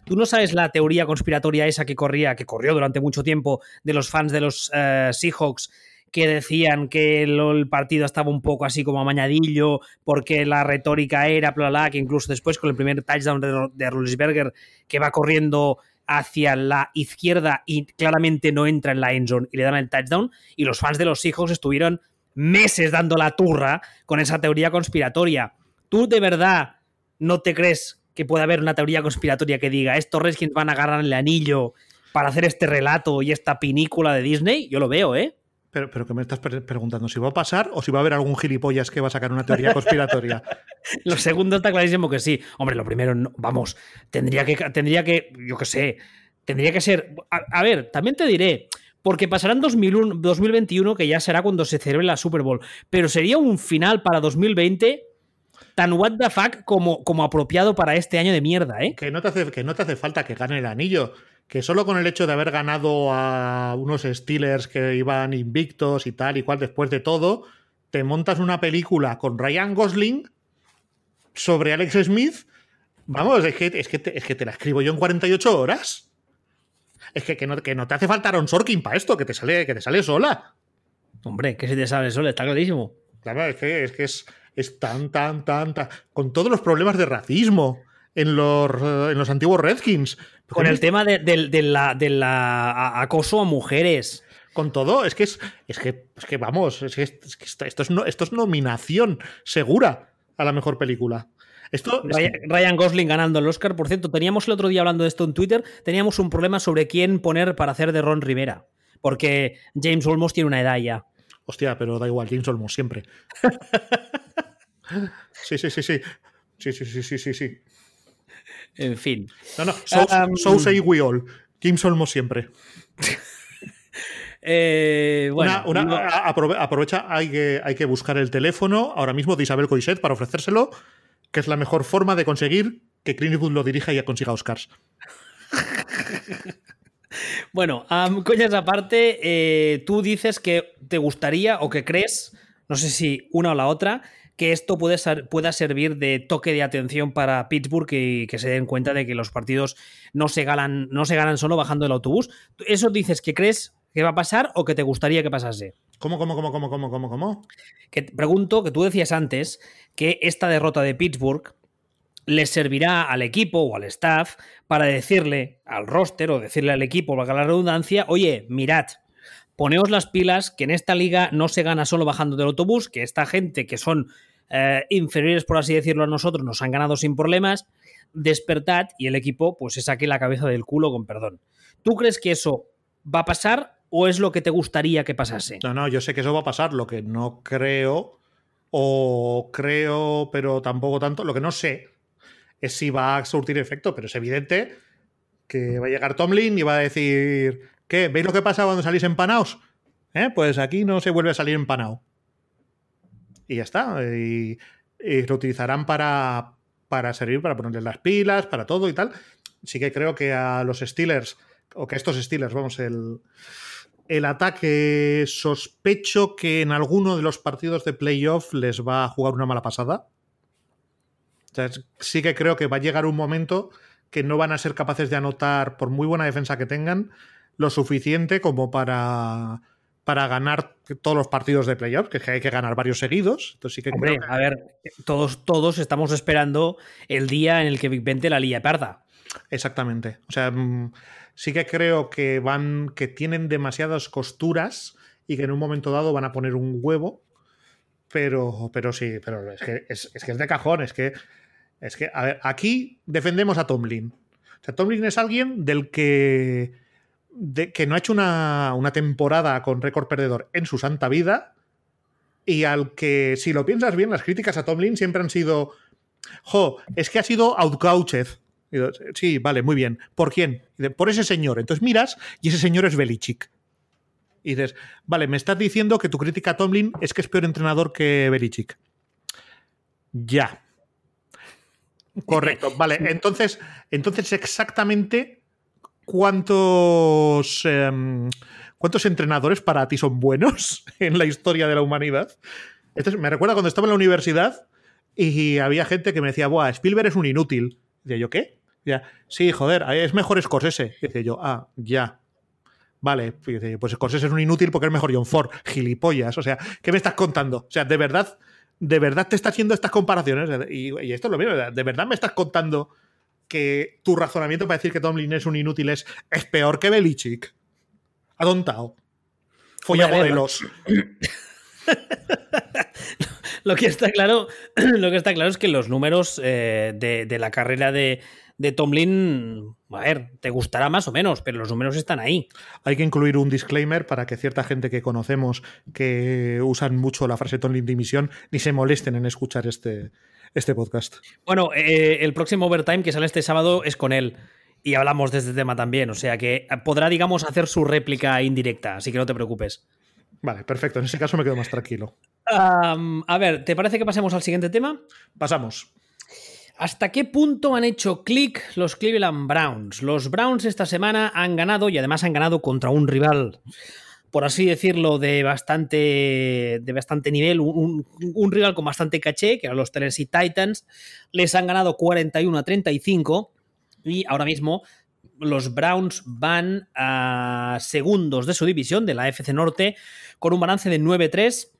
S1: Tú no sabes la teoría conspiratoria esa que corría, que corrió durante mucho tiempo de los fans de los eh, Seahawks que decían que el, partido estaba un poco así como amañadillo porque la retórica era, bla, bla, que incluso después con el primer touchdown de, de que va corriendo hacia la izquierda y claramente no entra en la endzone y le dan el touchdown. Y los fans de los hijos estuvieron meses dando la turra con esa teoría conspiratoria. ¿Tú de verdad no te crees que puede haber una teoría conspiratoria que diga estos Redskins van a agarrar el anillo para hacer este relato y esta pinícula de Disney, yo lo veo, ¿eh?
S2: Pero, pero que me estás preguntando si va a pasar o si va a haber algún gilipollas que va a sacar una teoría conspiratoria. [laughs]
S1: lo segundo está clarísimo que sí. Hombre, lo primero, vamos, tendría que, tendría que, yo qué sé, tendría que ser. A, ver, también te diré, porque pasarán 2001, 2021, que ya será cuando se celebre la Super Bowl, pero sería un final para 2020 tan what the fuck como, como apropiado para este año de mierda, ¿eh?
S2: Que no, te hace, que no te hace falta que gane el anillo que solo con el hecho de haber ganado a unos Steelers que iban invictos y tal y cual después de todo, te montas una película con Ryan Gosling sobre Alex Smith. Vamos, es que, es que, te, es que te la escribo yo en 48 horas. Es que, que, no, que no te hace falta Aaron Sorkin para esto, que te sale, que te sale sola.
S1: Hombre, que si te sale sola, está clarísimo.
S2: Claro, es que es, que es, es tan, tan, tan, tan. Con todos los problemas de racismo en los, en los antiguos Redskins.
S1: Con el tema de, la, acoso a mujeres.
S2: Con todo, es que es, es que, es que vamos, es que, esto, es esto es nominación segura a la mejor película. Esto,
S1: Ryan, Gosling ganando el Oscar. Por cierto, teníamos el otro día hablando de esto en Twitter, teníamos un problema sobre quién poner para hacer de Ron Rivera. Porque James Olmos tiene una edad ya.
S2: Hostia, pero da igual, James Olmos siempre. [laughs] sí, sí, sí, sí. Sí, sí, sí, sí, sí, sí.
S1: En fin.
S2: No, no, so, say we all. James Olmos siempre. [laughs]
S1: Eh, bueno,
S2: aprovecha, hay que, hay que buscar el teléfono ahora mismo de Isabel Coiset para ofrecérselo, que es la mejor forma de conseguir que Clint lo dirija y consiga Oscars. [laughs]
S1: bueno, coñas aparte, eh, tú dices que te gustaría o que crees, no sé si una o la otra, que esto puede pueda servir de toque de atención para Pittsburgh y que se den cuenta de que los partidos no se ganan, no se ganan solo bajando el autobús. ¿Eso dices que crees que va a pasar o que te gustaría que pasase?
S2: ¿Cómo, cómo, cómo, cómo, cómo, cómo, cómo?
S1: Que pregunto, que tú decías antes que esta derrota de Pittsburgh les servirá al equipo o al staff para decirle al roster o decirle al equipo, valga la redundancia, oye, mirad, poneos las pilas, que en esta liga no se gana solo bajando del autobús, que esta gente que son eh, inferiores, por así decirlo, a nosotros, nos han ganado sin problemas, despertad y el equipo pues se saque la cabeza del culo con perdón. ¿Tú crees que eso va a pasar o es lo que te gustaría que pasase?
S2: No, no, yo sé que eso va a pasar, lo que no creo o creo, pero tampoco tanto, lo que no sé es si va a surtir efecto, pero es evidente que va a llegar Tomlin y va a decir, ¿qué? ¿Veis lo que pasa cuando salís empanados? ¿Eh? Pues aquí no se vuelve a salir empanado y ya está. Y, lo utilizarán para, para servir, para ponerle las pilas, para todo y tal. Sí que creo que a los Steelers, o que a estos Steelers, vamos, el, el ataque sospecho que en alguno de los partidos de playoff les va a jugar una mala pasada. sí que creo que va a llegar un momento que no van a ser capaces de anotar, por muy buena defensa que tengan, lo suficiente como para para ganar todos los partidos de playoff, que hay que ganar varios seguidos. Entonces sí que
S1: Hombre, a ver, todos, todos estamos esperando el día en el que Big Ben la lía parda.
S2: Exactamente. O sea, mm, sí que creo que van, que tienen demasiadas costuras y que en un momento dado van a poner un huevo. Pero, pero sí, pero es que es, que es de cajón, es que, es que, a ver, aquí defendemos a Tomlin. O sea, Tomlin es alguien del que de, que no ha hecho una, temporada con récord perdedor en su santa vida y al que, si lo piensas bien, las críticas a Tomlin siempre han sido, jo, es que ha sido outcoached. Sí, vale, muy bien. ¿Por quién? Por ese señor. Entonces miras y ese señor es Belichick. Y dices, vale, me estás diciendo que tu crítica a Tomlin es que es peor entrenador que Belichick. Ya. [laughs] Correcto, vale. Entonces, entonces exactamente ¿cuántos, em, ¿cuántos entrenadores para ti son buenos [laughs] en la historia de la humanidad? me recuerda cuando estaba en la universidad y había gente que me decía, Buah, Spielberg es un inútil. Decía yo, ¿qué? Ya, sí, joder, es mejor Scorsese. Dice yo, ah, ya. Vale, pues Scorsese es un inútil porque es mejor John Ford. Gilipollas. O sea, ¿qué me estás contando? O sea, de verdad, de verdad te estás haciendo estas comparaciones. Y, y esto es lo mismo, de verdad me estás contando que tu razonamiento para decir que Tomlin es un inútil es, es peor que Belichick. Adontado. Folla modelos. [laughs]
S1: lo que está claro, [clears throat] lo que está claro es que los números eh, de, la carrera de, de Tomlin, a ver, te gustará más o menos, pero los números están ahí.
S2: Hay que incluir un disclaimer para que cierta gente que conocemos que usan mucho la frase Tomlin dimisión ni se molesten en escuchar este, este podcast.
S1: Bueno, eh, el próximo overtime que sale este sábado es con él. Y hablamos de este tema también, o sea que podrá, digamos, hacer su réplica indirecta, así que no te preocupes.
S2: Vale, perfecto. En ese caso me quedo más tranquilo.
S1: a ver, ¿te parece que pasemos al siguiente tema?
S2: Pasamos.
S1: ¿Hasta qué punto han hecho clic los Cleveland Browns? Los Browns esta semana han ganado y además han ganado contra un rival, por así decirlo, de bastante, de bastante nivel, un, rival con bastante caché, que eran los Tennessee Titans. Les han ganado 41 a 35 y ahora mismo los Browns van a segundos de su división, de la FC Norte, con un balance de 9-3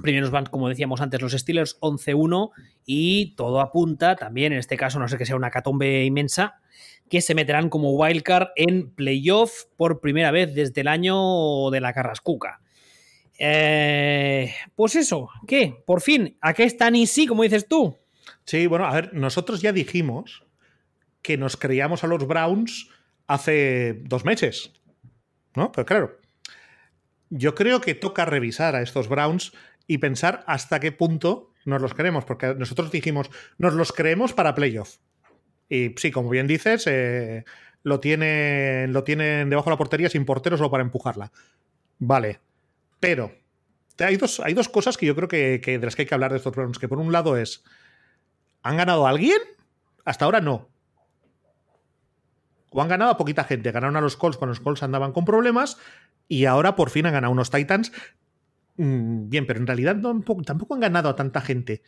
S1: Primeros van, como decíamos antes, los Steelers 11-1 y todo apunta también, en este caso, no sé que sea una catombe inmensa, que se meterán como wildcard en playoff por primera vez desde el año de la Carrascuca. Eh, pues eso, ¿qué? Por fin, ¿a qué están y sí, como dices tú?
S2: Sí, bueno, a ver, nosotros ya dijimos que nos creíamos a los Browns hace dos meses, ¿no? Pero claro, yo creo que toca revisar a estos Browns y pensar hasta qué punto nos los creemos, porque nosotros dijimos, nos los creemos para playoff. Y sí, como bien dices, eh, lo, tienen, lo tienen debajo de la portería sin portero solo para empujarla. Vale, pero hay dos, hay dos cosas que yo creo que, de las que hay que hablar de estos problemas. Que por un lado es, ¿han ganado a alguien? Hasta ahora no. O han ganado a poquita gente. Ganaron a los Colts cuando los Colts andaban con problemas y ahora por fin han ganado unos Titans Mm, bien, pero en realidad tampoco, han ganado a tanta gente.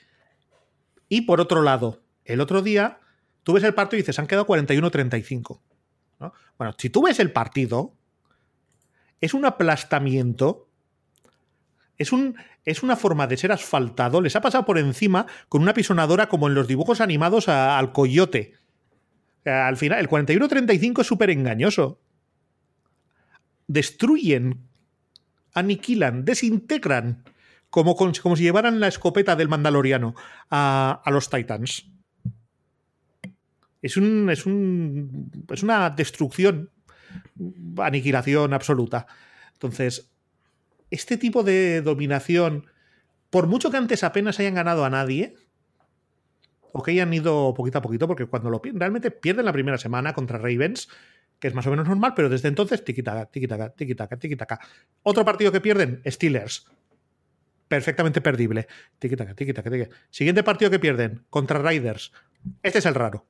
S2: Y por otro lado, el otro día, tú ves el partido y dices, han quedado 41-35. Bueno, si tú ves el partido, es un aplastamiento, es, un, es una forma de ser asfaltado, les ha pasado por encima con una pisonadora como en los dibujos animados al coyote. al final, el 41-35 es súper engañoso. Destruyen aniquilan, desintegran, como, como si llevaran la escopeta del Mandaloriano a, los Titans. Es, un, es, un, es una destrucción, aniquilación absoluta. Entonces, este tipo de dominación, por mucho que antes apenas hayan ganado a nadie, o que hayan ido poquito a poquito, porque cuando lo realmente pierden la primera semana contra Ravens, que es más o menos normal, pero desde entonces tiquitaca, tiquitaca, tiquitaca, tiquitaca. Otro partido que pierden, Steelers. Perfectamente perdible. Tiquitaca, tiquitaca, tiquitaca. Siguiente partido que pierden, contra Riders. Este es el raro.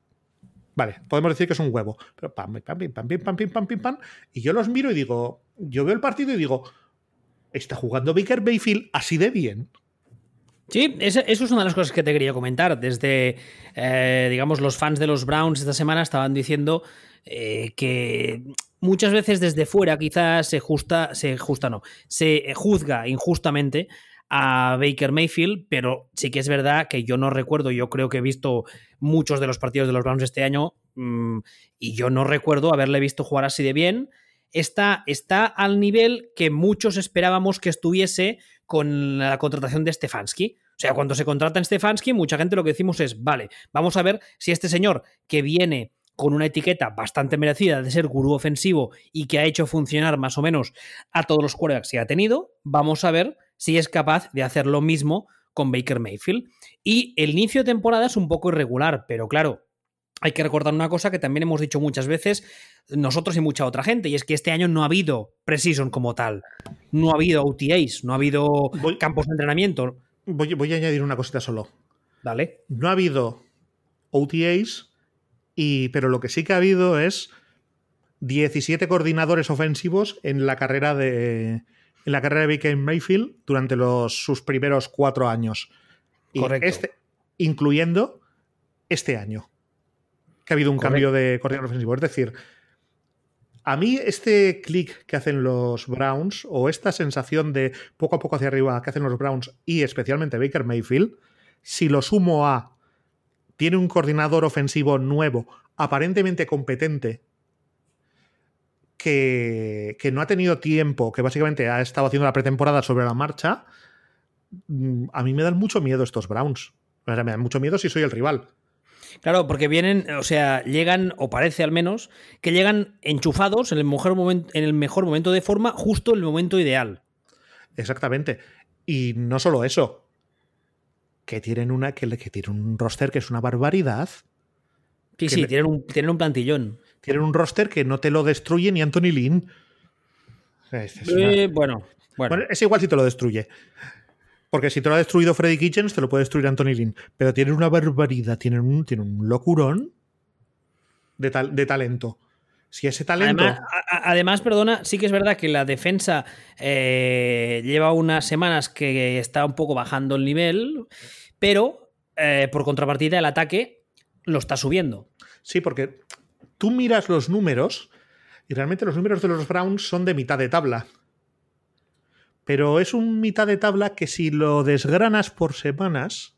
S2: Vale, podemos decir que es un huevo. Pero pam, pam, pam, pam, pam, pam, pam, pam, pam. Y yo los miro y digo, yo veo el partido y digo, está jugando Baker Bayfield así de bien.
S1: Sí, eso, es una de las cosas que te quería comentar. Desde, eh, digamos, los fans de los Browns esta semana estaban diciendo eh, que muchas veces desde fuera quizás se justa, se justa no, se juzga injustamente a Baker Mayfield, pero sí que es verdad que yo no recuerdo, yo creo que he visto muchos de los partidos de los Browns este año mm, y yo no recuerdo haberle visto jugar así de bien. Está, está al nivel que muchos esperábamos que estuviese con la contratación de Stefanski. O sea, cuando se contrata en Stefanski, mucha gente lo que decimos es, vale, vamos a ver si este señor que viene con una etiqueta bastante merecida de ser gurú ofensivo y que ha hecho funcionar más o menos a todos los quarterbacks que ha tenido, vamos a ver si es capaz de hacer lo mismo con Baker Mayfield. Y el inicio de temporada es un poco irregular, pero claro, hay que recordar una cosa que también hemos dicho muchas veces nosotros y mucha otra gente, y es que este año no ha habido precision como tal, no ha habido OTAs, no ha habido campos de entrenamiento.
S2: Voy, voy, a añadir una cosita solo.
S1: Dale.
S2: No ha habido OTAs pero lo que sí que ha habido es 17 coordinadores ofensivos en la carrera de, en la carrera de Baker Mayfield durante los, sus primeros cuatro años. Correcto. Este, incluyendo este año, que ha habido un cambio de coordinador ofensivo. Es decir, a mí este clic que hacen los Browns o esta sensación de poco a poco hacia arriba que hacen los Browns y especialmente Baker Mayfield, si lo sumo a tiene un coordinador ofensivo nuevo, aparentemente competente, que, no ha tenido tiempo, que básicamente ha estado haciendo la pretemporada sobre la marcha, mm, a mí me dan mucho miedo estos Browns. me dan mucho miedo si soy el rival.
S1: Claro, porque vienen, o sea, llegan, o parece al menos, que llegan enchufados en el mejor momento, en el mejor momento de forma, justo en el momento ideal.
S2: Exactamente. Y no solo eso, que tienen una, que, que tienen un roster que es una barbaridad.
S1: Sí, sí, tienen, un, tienen un plantillón.
S2: Tienen un roster que no te lo destruye ni Anthony Lynn.
S1: Eh, bueno, bueno.
S2: Es igual si te lo destruye. Porque si te lo ha destruido Freddy Kitchens, te lo puede destruir Anthony Lynn. Pero tienen una barbaridad, tienen un, un locurón de, tal, de talento. Si ese talento.
S1: Además, perdona, sí que es verdad que la defensa eh, lleva unas semanas que está un poco bajando el nivel, pero eh, por contrapartida el ataque lo está subiendo.
S2: Sí, porque tú miras los números y realmente los números de los Browns son de mitad de tabla. Pero es un mitad de tabla que si lo desgranas por semanas,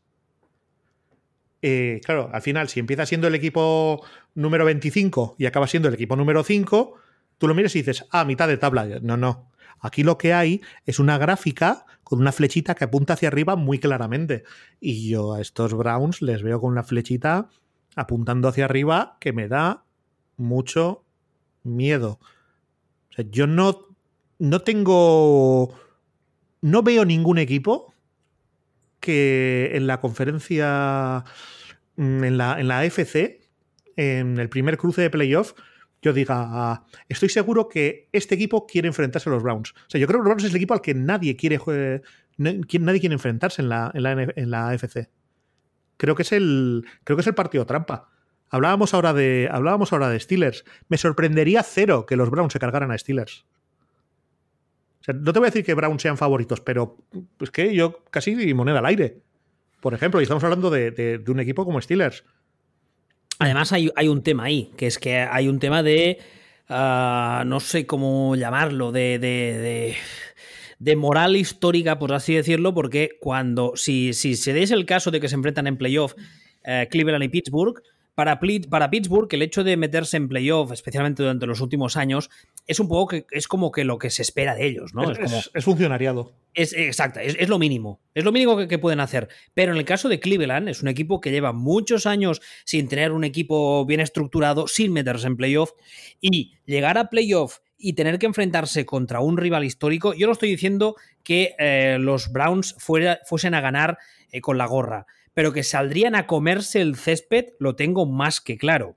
S2: eh, claro, al final, si empieza siendo el equipo número 25 y acaba siendo el equipo número 5, tú lo miras y dices, ah, mitad de tabla. No, no. Aquí lo que hay es una gráfica con una flechita que apunta hacia arriba muy claramente. Y yo a estos Browns les veo con la flechita apuntando hacia arriba que me da mucho miedo. Yo no, no tengo... No veo ningún equipo que en la conferencia, mm, en la, en la AFC, en el primer cruce de playoff, yo diga, ah, estoy seguro que este equipo quiere enfrentarse a los Browns. O sea, yo creo que los Browns es el equipo al que nadie quiere, nadie quiere enfrentarse en la, en la, en la AFC. Creo que es el, creo que es el partido trampa. Hablábamos ahora de, hablábamos ahora de Steelers. Me sorprendería cero que los Browns se cargaran a Steelers no te voy a decir que Brown sean favoritos, pero es que yo casi moneda al aire. Por ejemplo, y estamos hablando de, un equipo como Steelers.
S1: Además, hay, un tema ahí, que es que hay un tema de. Ah, no sé cómo llamarlo, de, de, moral histórica, por así decirlo, porque cuando. Si, si se deis el caso de que se enfrentan en playoff eh, Cleveland y Pittsburgh, para, para, Pittsburgh, el hecho de meterse en playoff, especialmente durante los últimos años, es un poco que es como que lo que se espera de ellos, ¿no?
S2: Es, como, es funcionariado.
S1: Es exacto, es, lo mínimo. Es lo mínimo que, pueden hacer. Pero en el caso de Cleveland, es un equipo que lleva muchos años sin tener un equipo bien estructurado, sin meterse en playoff, y llegar a playoff y tener que enfrentarse contra un rival histórico, yo no estoy diciendo que eh, los Browns fuesen a ganar eh, con la gorra pero que saldrían a comerse el césped, lo tengo más que claro.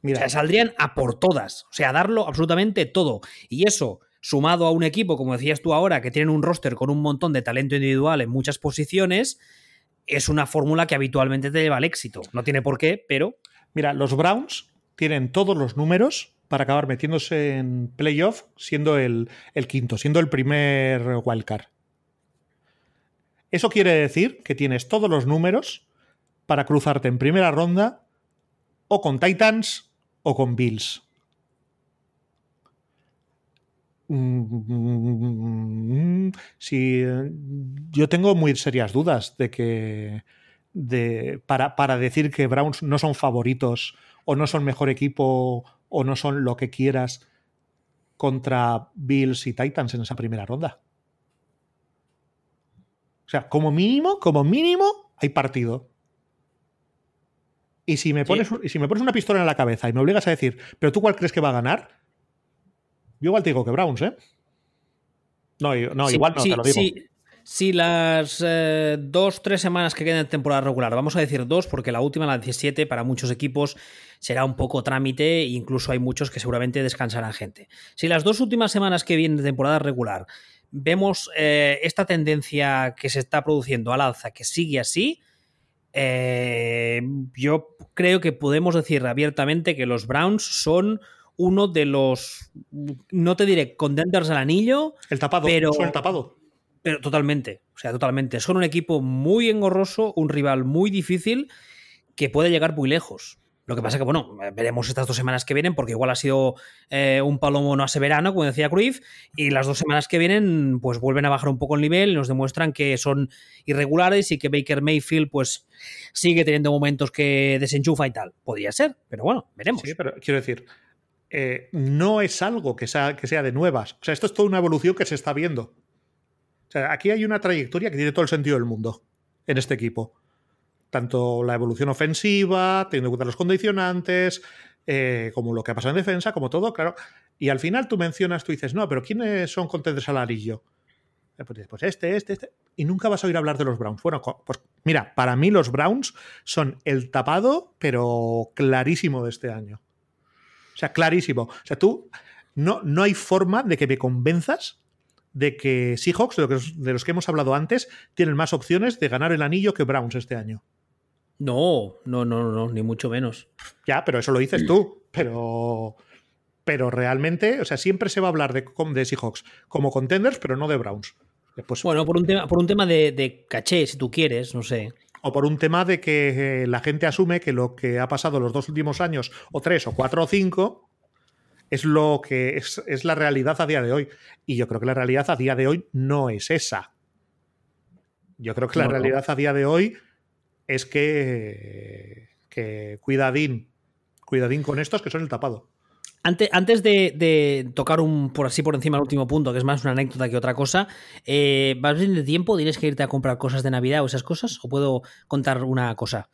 S1: Mira. O sea, saldrían a por todas, o sea, a darlo absolutamente todo. Y eso, sumado a un equipo, como decías tú ahora, que tienen un roster con un montón de talento individual en muchas posiciones, es una fórmula que habitualmente te lleva al éxito. No tiene por qué, pero...
S2: Mira, los Browns tienen todos los números para acabar metiéndose en playoff siendo el, el quinto, siendo el primer wildcard. Eso quiere decir que tienes todos los números para cruzarte en primera ronda o con Titans o con Bills. Mm, sí, yo tengo muy serias dudas de que de, para, para, decir que Browns no son favoritos o no son mejor equipo o no son lo que quieras contra Bills y Titans en esa primera ronda. O sea, como mínimo, como mínimo, hay partido. Y si me pones, si me pones una pistola en la cabeza y me obligas a decir, ¿pero tú cuál crees que va a ganar? Yo igual te digo que Browns, ¿eh? No, no igual no, te lo digo.
S1: Si las eh, dos, tres semanas que quedan de temporada regular, vamos a decir dos, porque la última, la 17, para muchos equipos será un poco trámite e incluso hay muchos que seguramente descansarán gente. Si las dos últimas semanas que vienen de temporada regular vemos eh, esta tendencia que se está produciendo al alza, que sigue así, eh, yo creo que podemos decir abiertamente que los Browns son uno de los, no te diré contenders al anillo.
S2: El tapado,
S1: pero,
S2: son el tapado.
S1: Pero totalmente, o sea, totalmente. Son un equipo muy engorroso, un rival muy difícil que puede llegar muy lejos. Lo que pasa es que, bueno, veremos estas dos semanas que vienen, porque igual ha sido eh, un palomo no hace verano, como decía Cruyff, y las dos semanas que vienen, pues vuelven a bajar un poco el nivel y nos demuestran que son irregulares y que Baker Mayfield, pues sigue teniendo momentos que desenchufa y tal. Podría ser, pero bueno, veremos.
S2: Quiero decir, eh, no es algo que sea, que sea de nuevas. O sea, esto es toda una evolución que se está viendo. O sea, aquí hay una trayectoria que tiene todo el sentido del mundo en este equipo. Tanto la evolución ofensiva, teniendo en cuenta los condicionantes, eh, como lo que ha pasado en defensa, como todo, claro. Y al final tú mencionas, tú dices, no, pero ¿quiénes son contenders al arillo? Eh, pues, pues este, este, este. Y nunca vas a oír hablar de los Browns. Bueno, pues mira, para mí los Browns son el tapado, pero clarísimo de este año. O sea, clarísimo. O sea, tú no, no hay forma de que me convenzas de que Seahawks, de, de los que hemos hablado antes, tienen más opciones de ganar el anillo que Browns este año.
S1: No, no, no, no, ni mucho menos.
S2: Ya, pero eso lo dices tú. Pero, pero realmente, o sea, siempre se va a hablar de, de Seahawks como contenders, pero no de Browns.
S1: Después, bueno, por un tema, por un tema de, de, caché, si tú quieres, no sé.
S2: O por un tema de que eh, la gente asume que lo que ha pasado los dos últimos años, o tres, o cuatro, o cinco, es lo que es, es, la realidad a día de hoy. Y yo creo que la realidad a día de hoy no es esa. Yo creo que la no, realidad no. a día de hoy es que, que cuidadín, cuidadín con estos que son el tapado.
S1: Antes, antes de, de, tocar un por así por encima el último punto, que es más una anécdota que otra cosa, eh, ¿vas bien de tiempo? ¿Tienes que irte a comprar cosas de Navidad o esas cosas? ¿O puedo contar una cosa?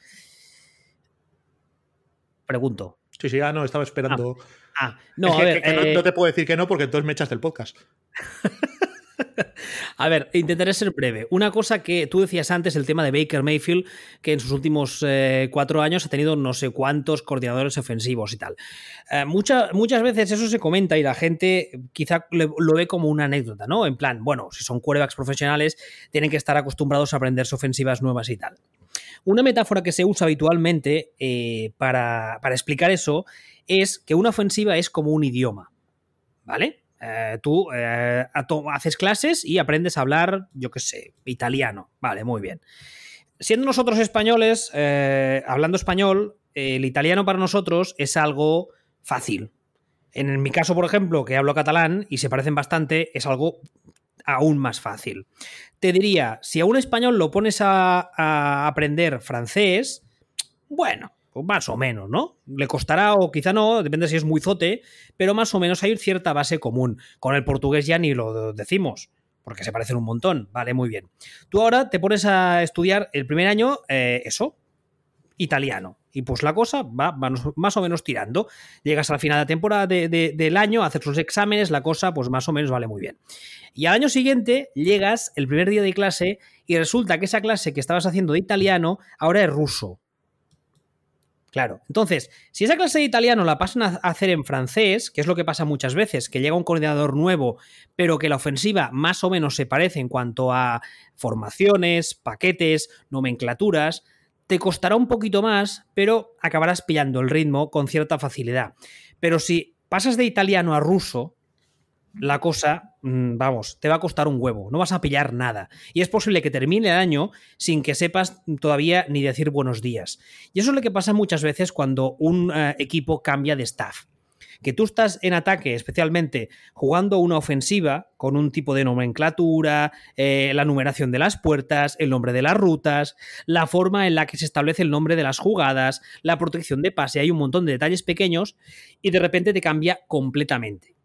S1: Pregunto.
S2: Sí, sí, ya no, estaba esperando.
S1: Ah. Ah, no,
S2: es que,
S1: a ver,
S2: que, que
S1: eh...
S2: no, no, te puedo decir que no porque entonces me echas del podcast. [laughs] [laughs]
S1: A ver, intentaré ser breve. Una cosa que tú decías antes, el tema de Baker Mayfield, que en sus últimos eh, cuatro años ha tenido no sé cuántos coordinadores ofensivos y tal. Eh, mucha, muchas veces eso se comenta y la gente quizá lo ve como una anécdota, ¿no? En plan, bueno, si son quarterbacks profesionales, tienen que estar acostumbrados a aprenderse ofensivas nuevas y tal. Una metáfora que se usa habitualmente eh, para explicar eso es que una ofensiva es como un idioma, ¿vale? Eh, tú eh, haces clases y aprendes a hablar, yo qué sé, italiano. Vale, muy bien. Siendo nosotros españoles, eh, hablando español, el italiano para nosotros es algo fácil. En mi caso, por ejemplo, que hablo catalán y se parecen bastante, es algo aún más fácil. Te diría, si a un español lo pones a, a aprender francés, bueno, más o menos, ¿no? Le costará o quizá no, depende si es muy zote, pero más o menos hay cierta base común. Con el portugués ya ni lo decimos, porque se parecen un montón, vale, muy bien. Tú ahora te pones a estudiar el primer año, eh, eso, italiano. Y pues la cosa va, va, más o menos tirando. Llegas a la final de la temporada de, de, del año, haces los exámenes, la cosa pues más o menos vale muy bien. Y al año siguiente llegas el primer día de clase y resulta que esa clase que estabas haciendo de italiano ahora es ruso. Claro. Entonces, si esa clase de italiano la pasan a hacer en francés, que es lo que pasa muchas veces, que llega un coordinador nuevo, pero que la ofensiva más o menos se parece en cuanto a formaciones, paquetes, nomenclaturas, te costará un poquito más, pero acabarás pillando el ritmo con cierta facilidad. Pero si pasas de italiano a ruso, la cosa, mm, vamos, te va a costar un huevo, no vas a pillar nada. Y es posible que termine el año sin que sepas todavía ni decir buenos días. Y eso es lo que pasa muchas veces cuando un uh, equipo cambia de staff. Que tú estás en ataque, especialmente jugando una ofensiva con un tipo de nomenclatura, eh, la numeración de las puertas, el nombre de las rutas, la forma en la que se establece el nombre de las jugadas, la protección de pase, hay un montón de detalles pequeños y de repente te cambia completamente.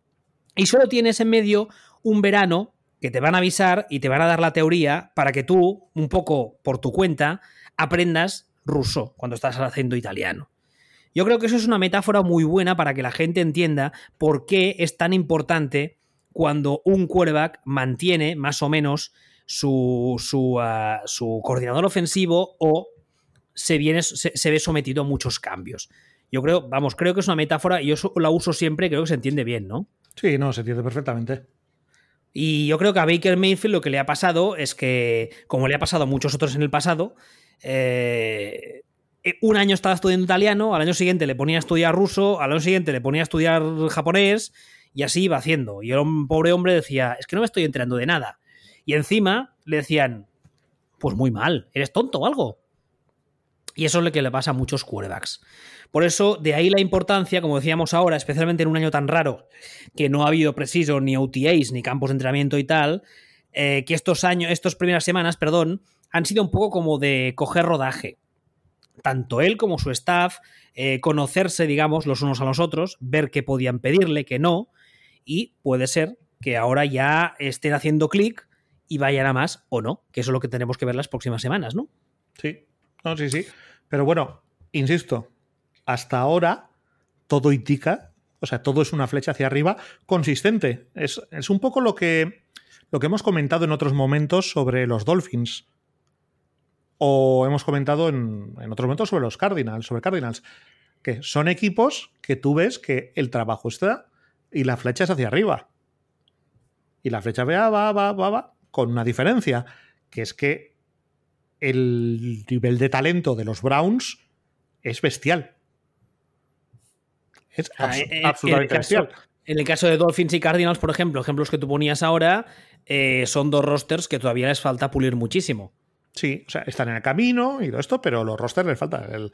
S1: Y solo tienes en medio un verano que te van a avisar y te van a dar la teoría para que tú, un poco por tu cuenta, aprendas ruso cuando estás haciendo italiano. Yo creo que eso es una metáfora muy buena para que la gente entienda por qué es tan importante cuando un quarterback mantiene más o menos su, su, uh, su coordinador ofensivo o se, viene, se, se, ve sometido a muchos cambios. Yo creo, vamos, creo que es una metáfora y yo la uso siempre, creo que se entiende bien, ¿no?
S2: Sí, no, se entiende perfectamente.
S1: Y yo creo que a Baker Mayfield lo que le ha pasado es que, como le ha pasado a muchos otros en el pasado, eh, un año estaba estudiando italiano, al año siguiente le ponía a estudiar ruso, al año siguiente le ponía a estudiar japonés, y así iba haciendo. Y el pobre hombre decía, es que no me estoy enterando de nada. Y encima le decían, pues muy mal, eres tonto o algo. Y eso es lo que le pasa a muchos quarterbacks. Por eso, de ahí la importancia, como decíamos ahora, especialmente en un año tan raro, que no ha habido preciso ni OTAs, ni campos de entrenamiento y tal, eh, que estos años, estas primeras semanas, perdón, han sido un poco como de coger rodaje. Tanto él como su staff, eh, conocerse, digamos, los unos a los otros, ver qué podían pedirle, qué no, y puede ser que ahora ya estén haciendo clic y vayan a más o no, que eso es lo que tenemos que ver las próximas semanas, ¿no?
S2: Sí, No, sí, sí. Pero bueno, insisto, hasta ahora todo indica, o sea, todo es una flecha hacia arriba consistente. Es, es un poco lo que, lo que hemos comentado en otros momentos sobre los Dolphins. O hemos comentado en, en otros momentos sobre los Cardinals, sobre Cardinals. Que son equipos que tú ves que el trabajo está y la flecha es hacia arriba. Y la flecha va, va, va, va, va, con una diferencia, que es que el nivel de talento de los Browns es bestial. Es abs-
S1: eh, eh,
S2: absolutamente
S1: en el caso-
S2: bestial.
S1: En el caso de Dolphins y Cardinals, por ejemplo, ejemplos que tú ponías ahora, eh, son dos rosters que todavía les falta pulir muchísimo.
S2: Sí, o sea, están en el camino y todo esto, pero los rosters les falta. El-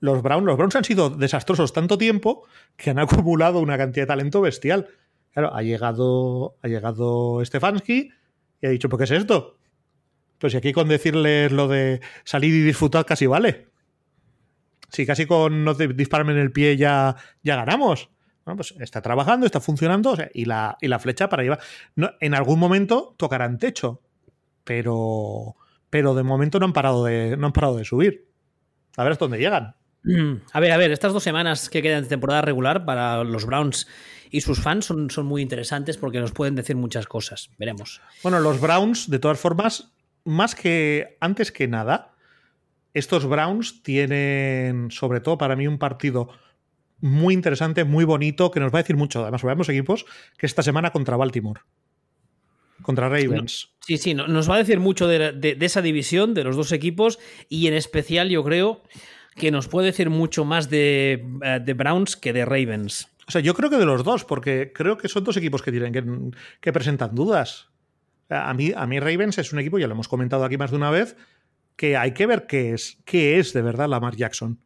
S2: los, Browns, los Browns han sido desastrosos tanto tiempo que han [laughs] acumulado una cantidad de talento bestial. Claro, ha llegado, ha llegado Stefanski y ha dicho, ¿por qué es esto? Pues si aquí con decirles lo de salir y disfrutar casi vale. Si casi con no te- dispararme en el pie ya, ya ganamos. Bueno, pues está trabajando, está funcionando o sea, y, la, y la flecha para llevar. No, en algún momento tocarán techo, pero, pero de momento no han parado de, no han parado de subir. A ver hasta dónde llegan.
S1: Mm, A ver, a ver, estas dos semanas que quedan de temporada regular para los Browns y sus fans son, son muy interesantes porque nos pueden decir muchas cosas. Veremos.
S2: Bueno, los Browns, de todas formas, más que antes que nada, estos Browns tienen, sobre todo para mí, un partido muy interesante, muy bonito, que nos va a decir mucho, además, sobre ambos equipos, que esta semana contra Baltimore. Contra Ravens.
S1: Sí, sí, no- nos va a decir mucho de, de- de esa división, de los dos equipos, y en especial yo creo que nos puede decir mucho más de, eh, de Browns que de Ravens.
S2: O sea, yo creo que de los dos, porque creo que son dos equipos que tienen que, que presentan dudas. A mí, a mí Ravens es un equipo, ya lo hemos comentado aquí más de una vez, que hay que ver qué es, qué es de verdad Lamar Jackson.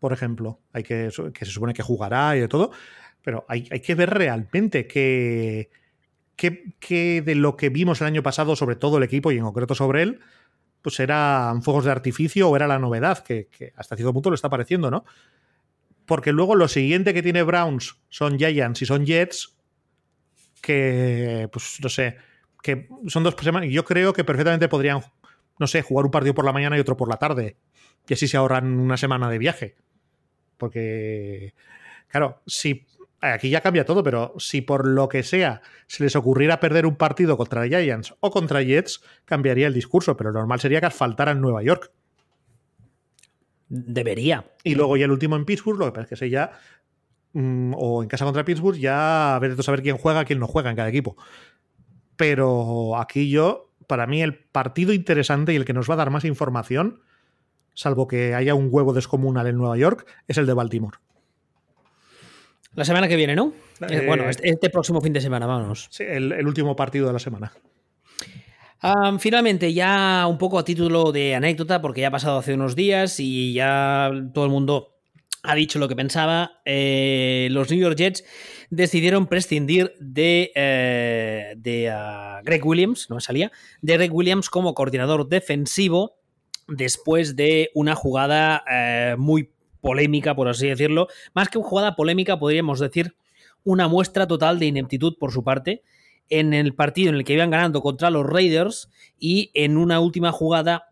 S2: Por ejemplo, hay que, que se supone que jugará y de todo, pero hay, hay que ver realmente qué, qué, qué de lo que vimos el año pasado sobre todo el equipo y en concreto sobre él, pues eran fuegos de artificio o era la novedad, que, que hasta cierto punto lo está pareciendo, ¿no? Porque luego lo siguiente que tiene Browns son Giants y son Jets, que, pues no sé, que son dos semanas. y Yo creo que perfectamente podrían, no sé, jugar un partido por la mañana y otro por la tarde. Y así se ahorran una semana de viaje. Porque, claro, si. Aquí ya cambia todo, pero si por lo que sea se les ocurriera perder un partido contra Giants o contra Jets, cambiaría el discurso. Pero lo normal sería que asfaltaran Nueva York.
S1: Debería.
S2: Y luego ya el último en Pittsburgh, lo que pasa es que ese ya. mm, o en casa contra Pittsburgh, ya a ver de saber quién juega, quién no juega en cada equipo. Pero aquí yo, para mí, el partido interesante y el que nos va a dar más información, salvo que haya un huevo descomunal en Nueva York, es el de Baltimore.
S1: La semana que viene, ¿no? Eh,
S2: Eh,
S1: bueno, este, este próximo fin de semana, vámonos.
S2: Sí, el, el último partido de la semana.
S1: Finalmente, ya un poco a título de anécdota, porque ya ha pasado hace unos días y ya todo el mundo ha dicho lo que pensaba. eh, los New York Jets decidieron prescindir de, eh, de ah, Greg Williams, no me salía, de Greg Williams como coordinador defensivo después de una jugada eh, muy polémica, por así decirlo. Más que una jugada polémica, podríamos decir una muestra total de ineptitud por su parte en el partido en el que iban ganando contra los Raiders y en una última jugada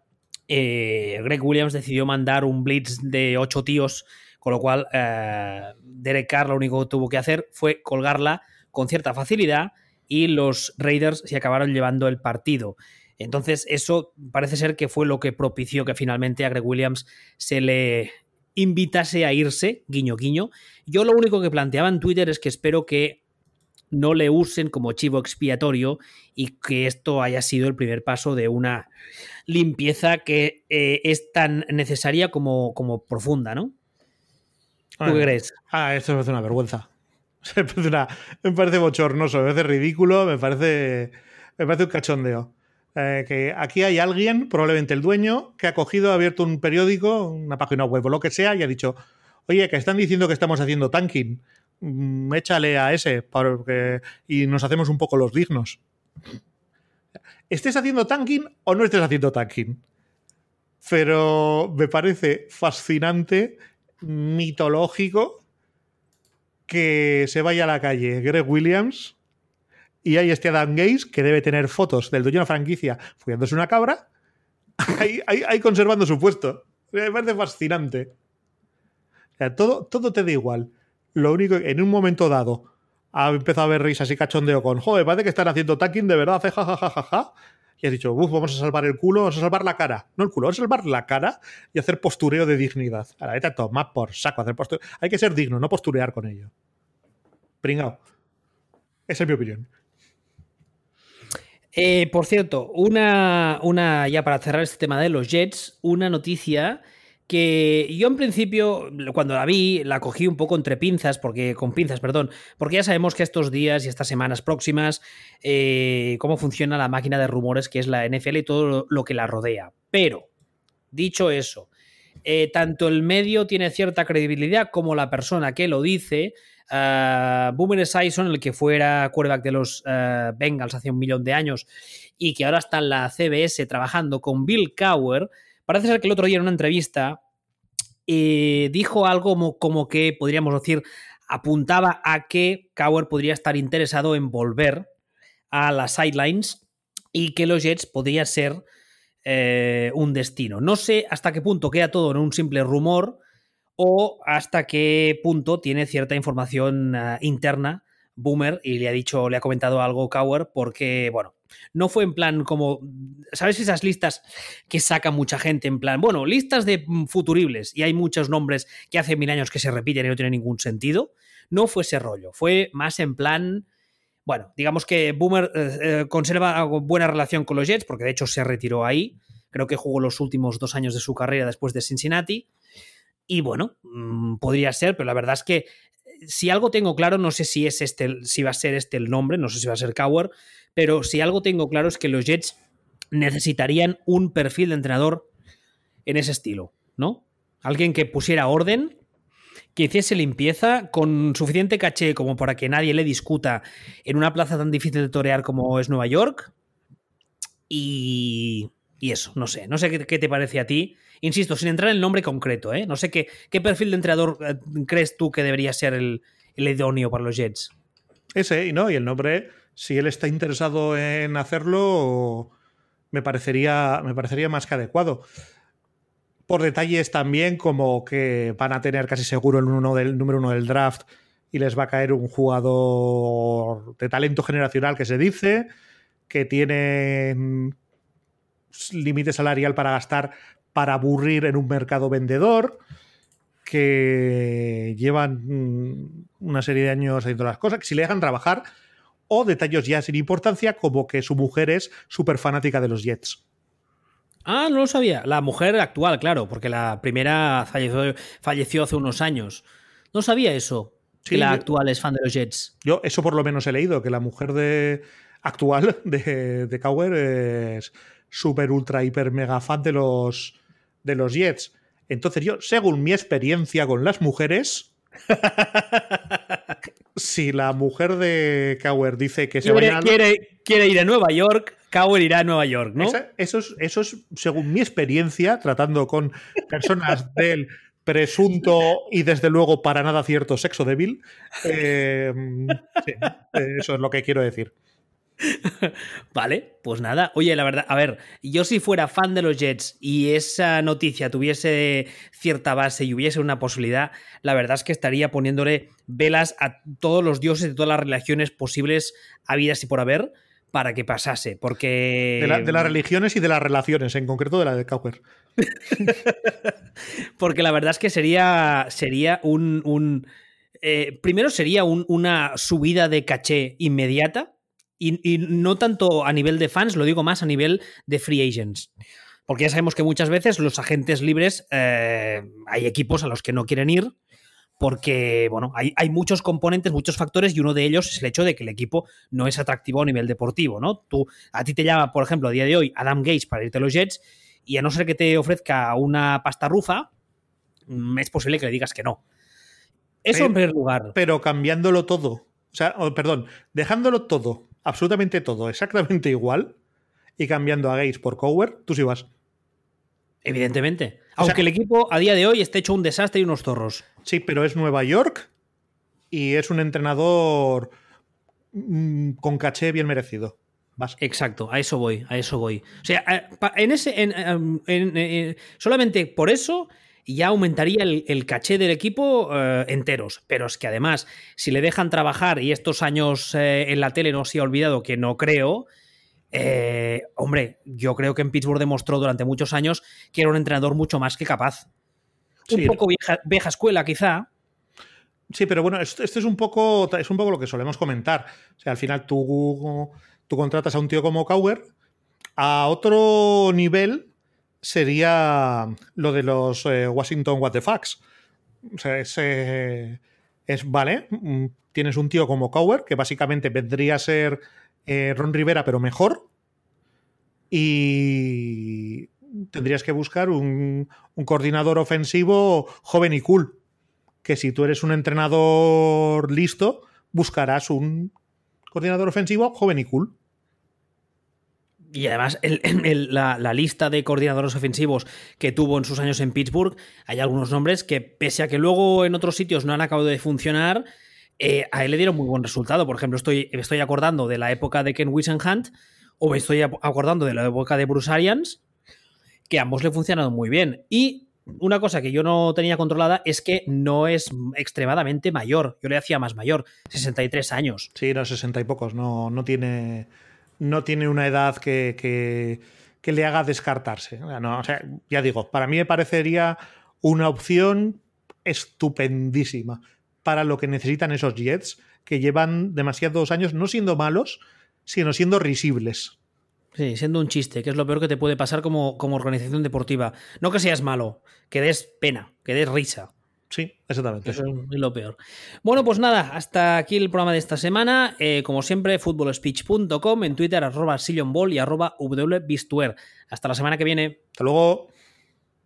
S1: eh, Greg Williams decidió mandar un blitz de ocho tíos, con lo cual eh, Derek Carr lo único que tuvo que hacer fue colgarla con cierta facilidad y los Raiders se acabaron llevando el partido. Entonces eso parece ser que fue lo que propició que finalmente a Greg Williams se le invitase a irse, guiño guiño. Yo lo único que planteaba en Twitter es que espero que no le usen como chivo expiatorio y que esto haya sido el primer paso de una limpieza que eh, es tan necesaria como, como profunda, ¿no? ¿Tú qué crees?
S2: Ah, esto me parece una vergüenza. [laughs] Me parece, una- me parece bochornoso, me parece ridículo, me parece, me parece un cachondeo. Eh, que aquí hay alguien, probablemente el dueño, que ha cogido, ha abierto un periódico, una página web o lo que sea, y ha dicho, oye, que están diciendo que estamos haciendo tanking. Mm, échale a ese porque, y nos hacemos un poco los dignos. ¿Estés haciendo tanking o no estés haciendo tanking? Pero me parece fascinante, mitológico, que se vaya a la calle Greg Williams y hay este Adam Gaze que debe tener fotos del dueño de la franquicia follándose una cabra [laughs] ahí, conservando su puesto. Me parece fascinante. O sea, todo, todo te da igual. Lo único que en un momento dado ha empezado a ver risas y cachondeo con, joder, parece que están haciendo tacking de verdad, jajajajaja. Y has dicho, uff, vamos a salvar el culo, vamos a salvar la cara. No el culo, vamos a salvar la cara y hacer postureo de dignidad. A la vez toma por saco, hacer postureo. Hay que ser digno, no posturear con ello. Pringao. Esa es mi opinión.
S1: Eh, por cierto, una, una, ya para cerrar este tema de los Jets, una noticia que yo en principio, cuando la vi, la cogí un poco entre pinzas, porque con pinzas, perdón, porque ya sabemos que estos días y estas semanas próximas, eh, cómo funciona la máquina de rumores que es la NFL y todo lo que la rodea. Pero, dicho eso, eh, tanto el medio tiene cierta credibilidad como la persona que lo dice. Uh, Boomer Esiason, el que fuera quarterback de los uh, Bengals hace un millón de años y que ahora está en la CBS trabajando con Bill Cower, Parece ser que el otro día en una entrevista eh, dijo algo como, que, podríamos decir, apuntaba a que Cower podría estar interesado en volver a las sidelines y que los Jets podría ser eh, un destino. No sé hasta qué punto queda todo en un simple rumor o hasta qué punto tiene cierta información uh, interna Boomer y le ha dicho, le ha comentado algo Cower porque, bueno, no fue en plan como, ¿sabes esas listas que saca mucha gente en plan, bueno, listas de mm, futuribles y hay muchos nombres que hace mil años que se repiten y no tienen ningún sentido? No fue ese rollo, fue más en plan, bueno, digamos que Boomer eh, eh, conserva buena relación con los Jets porque de hecho se retiró ahí, creo que jugó los últimos dos años de su carrera después de Cincinnati. Y bueno, mm, podría ser, pero la verdad es que si algo tengo claro, no sé si es este, si va a ser este el nombre, no sé si va a ser Cower, pero si algo tengo claro es que los Jets necesitarían un perfil de entrenador en ese estilo, ¿no? Alguien que pusiera orden, que hiciese limpieza con suficiente caché como para que nadie le discuta en una plaza tan difícil de torear como es Nueva York. Y, y eso, no sé, no sé qué, te parece a ti. Insisto, sin entrar en el nombre concreto, ¿eh? No sé qué, qué perfil de entrenador eh, crees tú que debería ser el, el idóneo para los Jets.
S2: Ese, ¿no? Y el nombre si él está interesado en hacerlo, me parecería, me parecería más que adecuado. Por detalles también como que van a tener casi seguro el, número uno del draft y les va a caer un jugador de talento generacional que se dice, que tiene límite salarial para gastar para aburrir en un mercado vendedor, que llevan una serie de años haciendo las cosas, que si le dejan trabajar, o detalles ya sin importancia como que su mujer es súper fanática de los Jets.
S1: Ah, no lo sabía. La mujer actual, claro, porque la primera falleció, falleció hace unos años. No sabía eso, que la actual es fan de los Jets.
S2: Yo eso por lo menos he leído, que la mujer de, actual de, de Cower es súper, ultra, hiper, mega fan de los, de los Jets. Entonces yo, según mi experiencia con las mujeres, [laughs] si la mujer de Cower dice que se
S1: quiere, a... quiere, quiere, ir a Nueva York, Cower irá a Nueva York, ¿no?
S2: eso, es, eso es, según mi experiencia, tratando con personas [laughs] del presunto y desde luego para nada cierto sexo débil. Eh, sí, eso es lo que quiero decir. [laughs]
S1: vale, pues nada. Oye, la verdad, a ver, yo si fuera fan de los Jets y esa noticia tuviese cierta base y hubiese una posibilidad, la verdad es que estaría poniéndole velas a todos los dioses de todas las religiones posibles habidas y por haber para que pasase, porque...
S2: De, las religiones y de las relaciones, en concreto de la de Cowher. [laughs]
S1: porque la verdad es que sería, sería un... Eh, primero sería una subida de caché inmediata, y, no tanto a nivel de fans, lo digo más a nivel de free agents. Porque ya sabemos que muchas veces los agentes libres eh, hay equipos a los que no quieren ir porque, bueno, hay, hay, muchos componentes, muchos factores y uno de ellos es el hecho de que el equipo no es atractivo a nivel deportivo, ¿no? Tú, a ti te llama, por ejemplo, a día de hoy Adam Gates para irte a los Jets y a no ser que te ofrezca una pasta rufa, mm, es posible que le digas que no. Eso en primer lugar.
S2: Pero cambiándolo todo, o sea, perdón, dejándolo todo absolutamente todo exactamente igual y cambiando a Gates por Cower, tú sí vas.
S1: Evidentemente. Aunque el equipo a día de hoy esté hecho un desastre y unos zorros.
S2: Sí, pero es Nueva York y es un entrenador mm, con caché bien merecido.
S1: Exacto, a eso voy, a eso voy. O sea, en ese, en, solamente por eso ya aumentaría el, caché del equipo eh, enteros. Pero es que además, si le dejan trabajar y estos años eh, en la tele no se ha olvidado, que no creo, eh, hombre, yo creo que en Pittsburgh demostró durante muchos años que era un entrenador mucho más que capaz. Un poco vieja, escuela, quizá.
S2: Sí, pero bueno, esto, es un poco es un poco lo que solemos comentar. O sea, al final tú, tú contratas a un tío como Cowher a otro nivel sería lo de los eh, Washington What the. O sea, es, es, vale, mm, tienes un tío como Cowher, que básicamente vendría a ser eh, Ron Rivera, pero mejor. Y tendrías que buscar un, coordinador ofensivo joven y cool. Que si tú eres un entrenador listo, buscarás un coordinador ofensivo joven y cool.
S1: Y además, [laughs] la, lista de coordinadores ofensivos que tuvo en sus años en Pittsburgh, hay algunos nombres que, pese a que luego en otros sitios no han acabado de funcionar, eh, a él le dieron muy buen resultado. Por ejemplo, estoy, me estoy acordando de la época de Ken Whisenhunt o me estoy acordando de la época de Bruce Arians, que ambos le funcionaron muy bien. Y una cosa que yo no tenía controlada es que no es extremadamente mayor. Yo le hacía más mayor, 63 años.
S2: Sí, no, 60 y pocos. No, no tiene no tiene una edad que, le haga descartarse. ya digo, para mí me parecería una opción estupendísima para lo que necesitan esos Jets, que llevan demasiados años no siendo malos, sino siendo risibles.
S1: Sí, siendo un chiste, que es lo peor que te puede pasar como, como organización deportiva. No que seas malo, que des pena, que des risa.
S2: Sí, exactamente.
S1: Eso es lo peor. Bueno, pues nada, hasta aquí el programa de esta semana. Eh, como siempre, footballspeech.com, en Twitter, arroba sillonball y arroba wbistuer. Hasta la semana que viene.
S2: Hasta luego.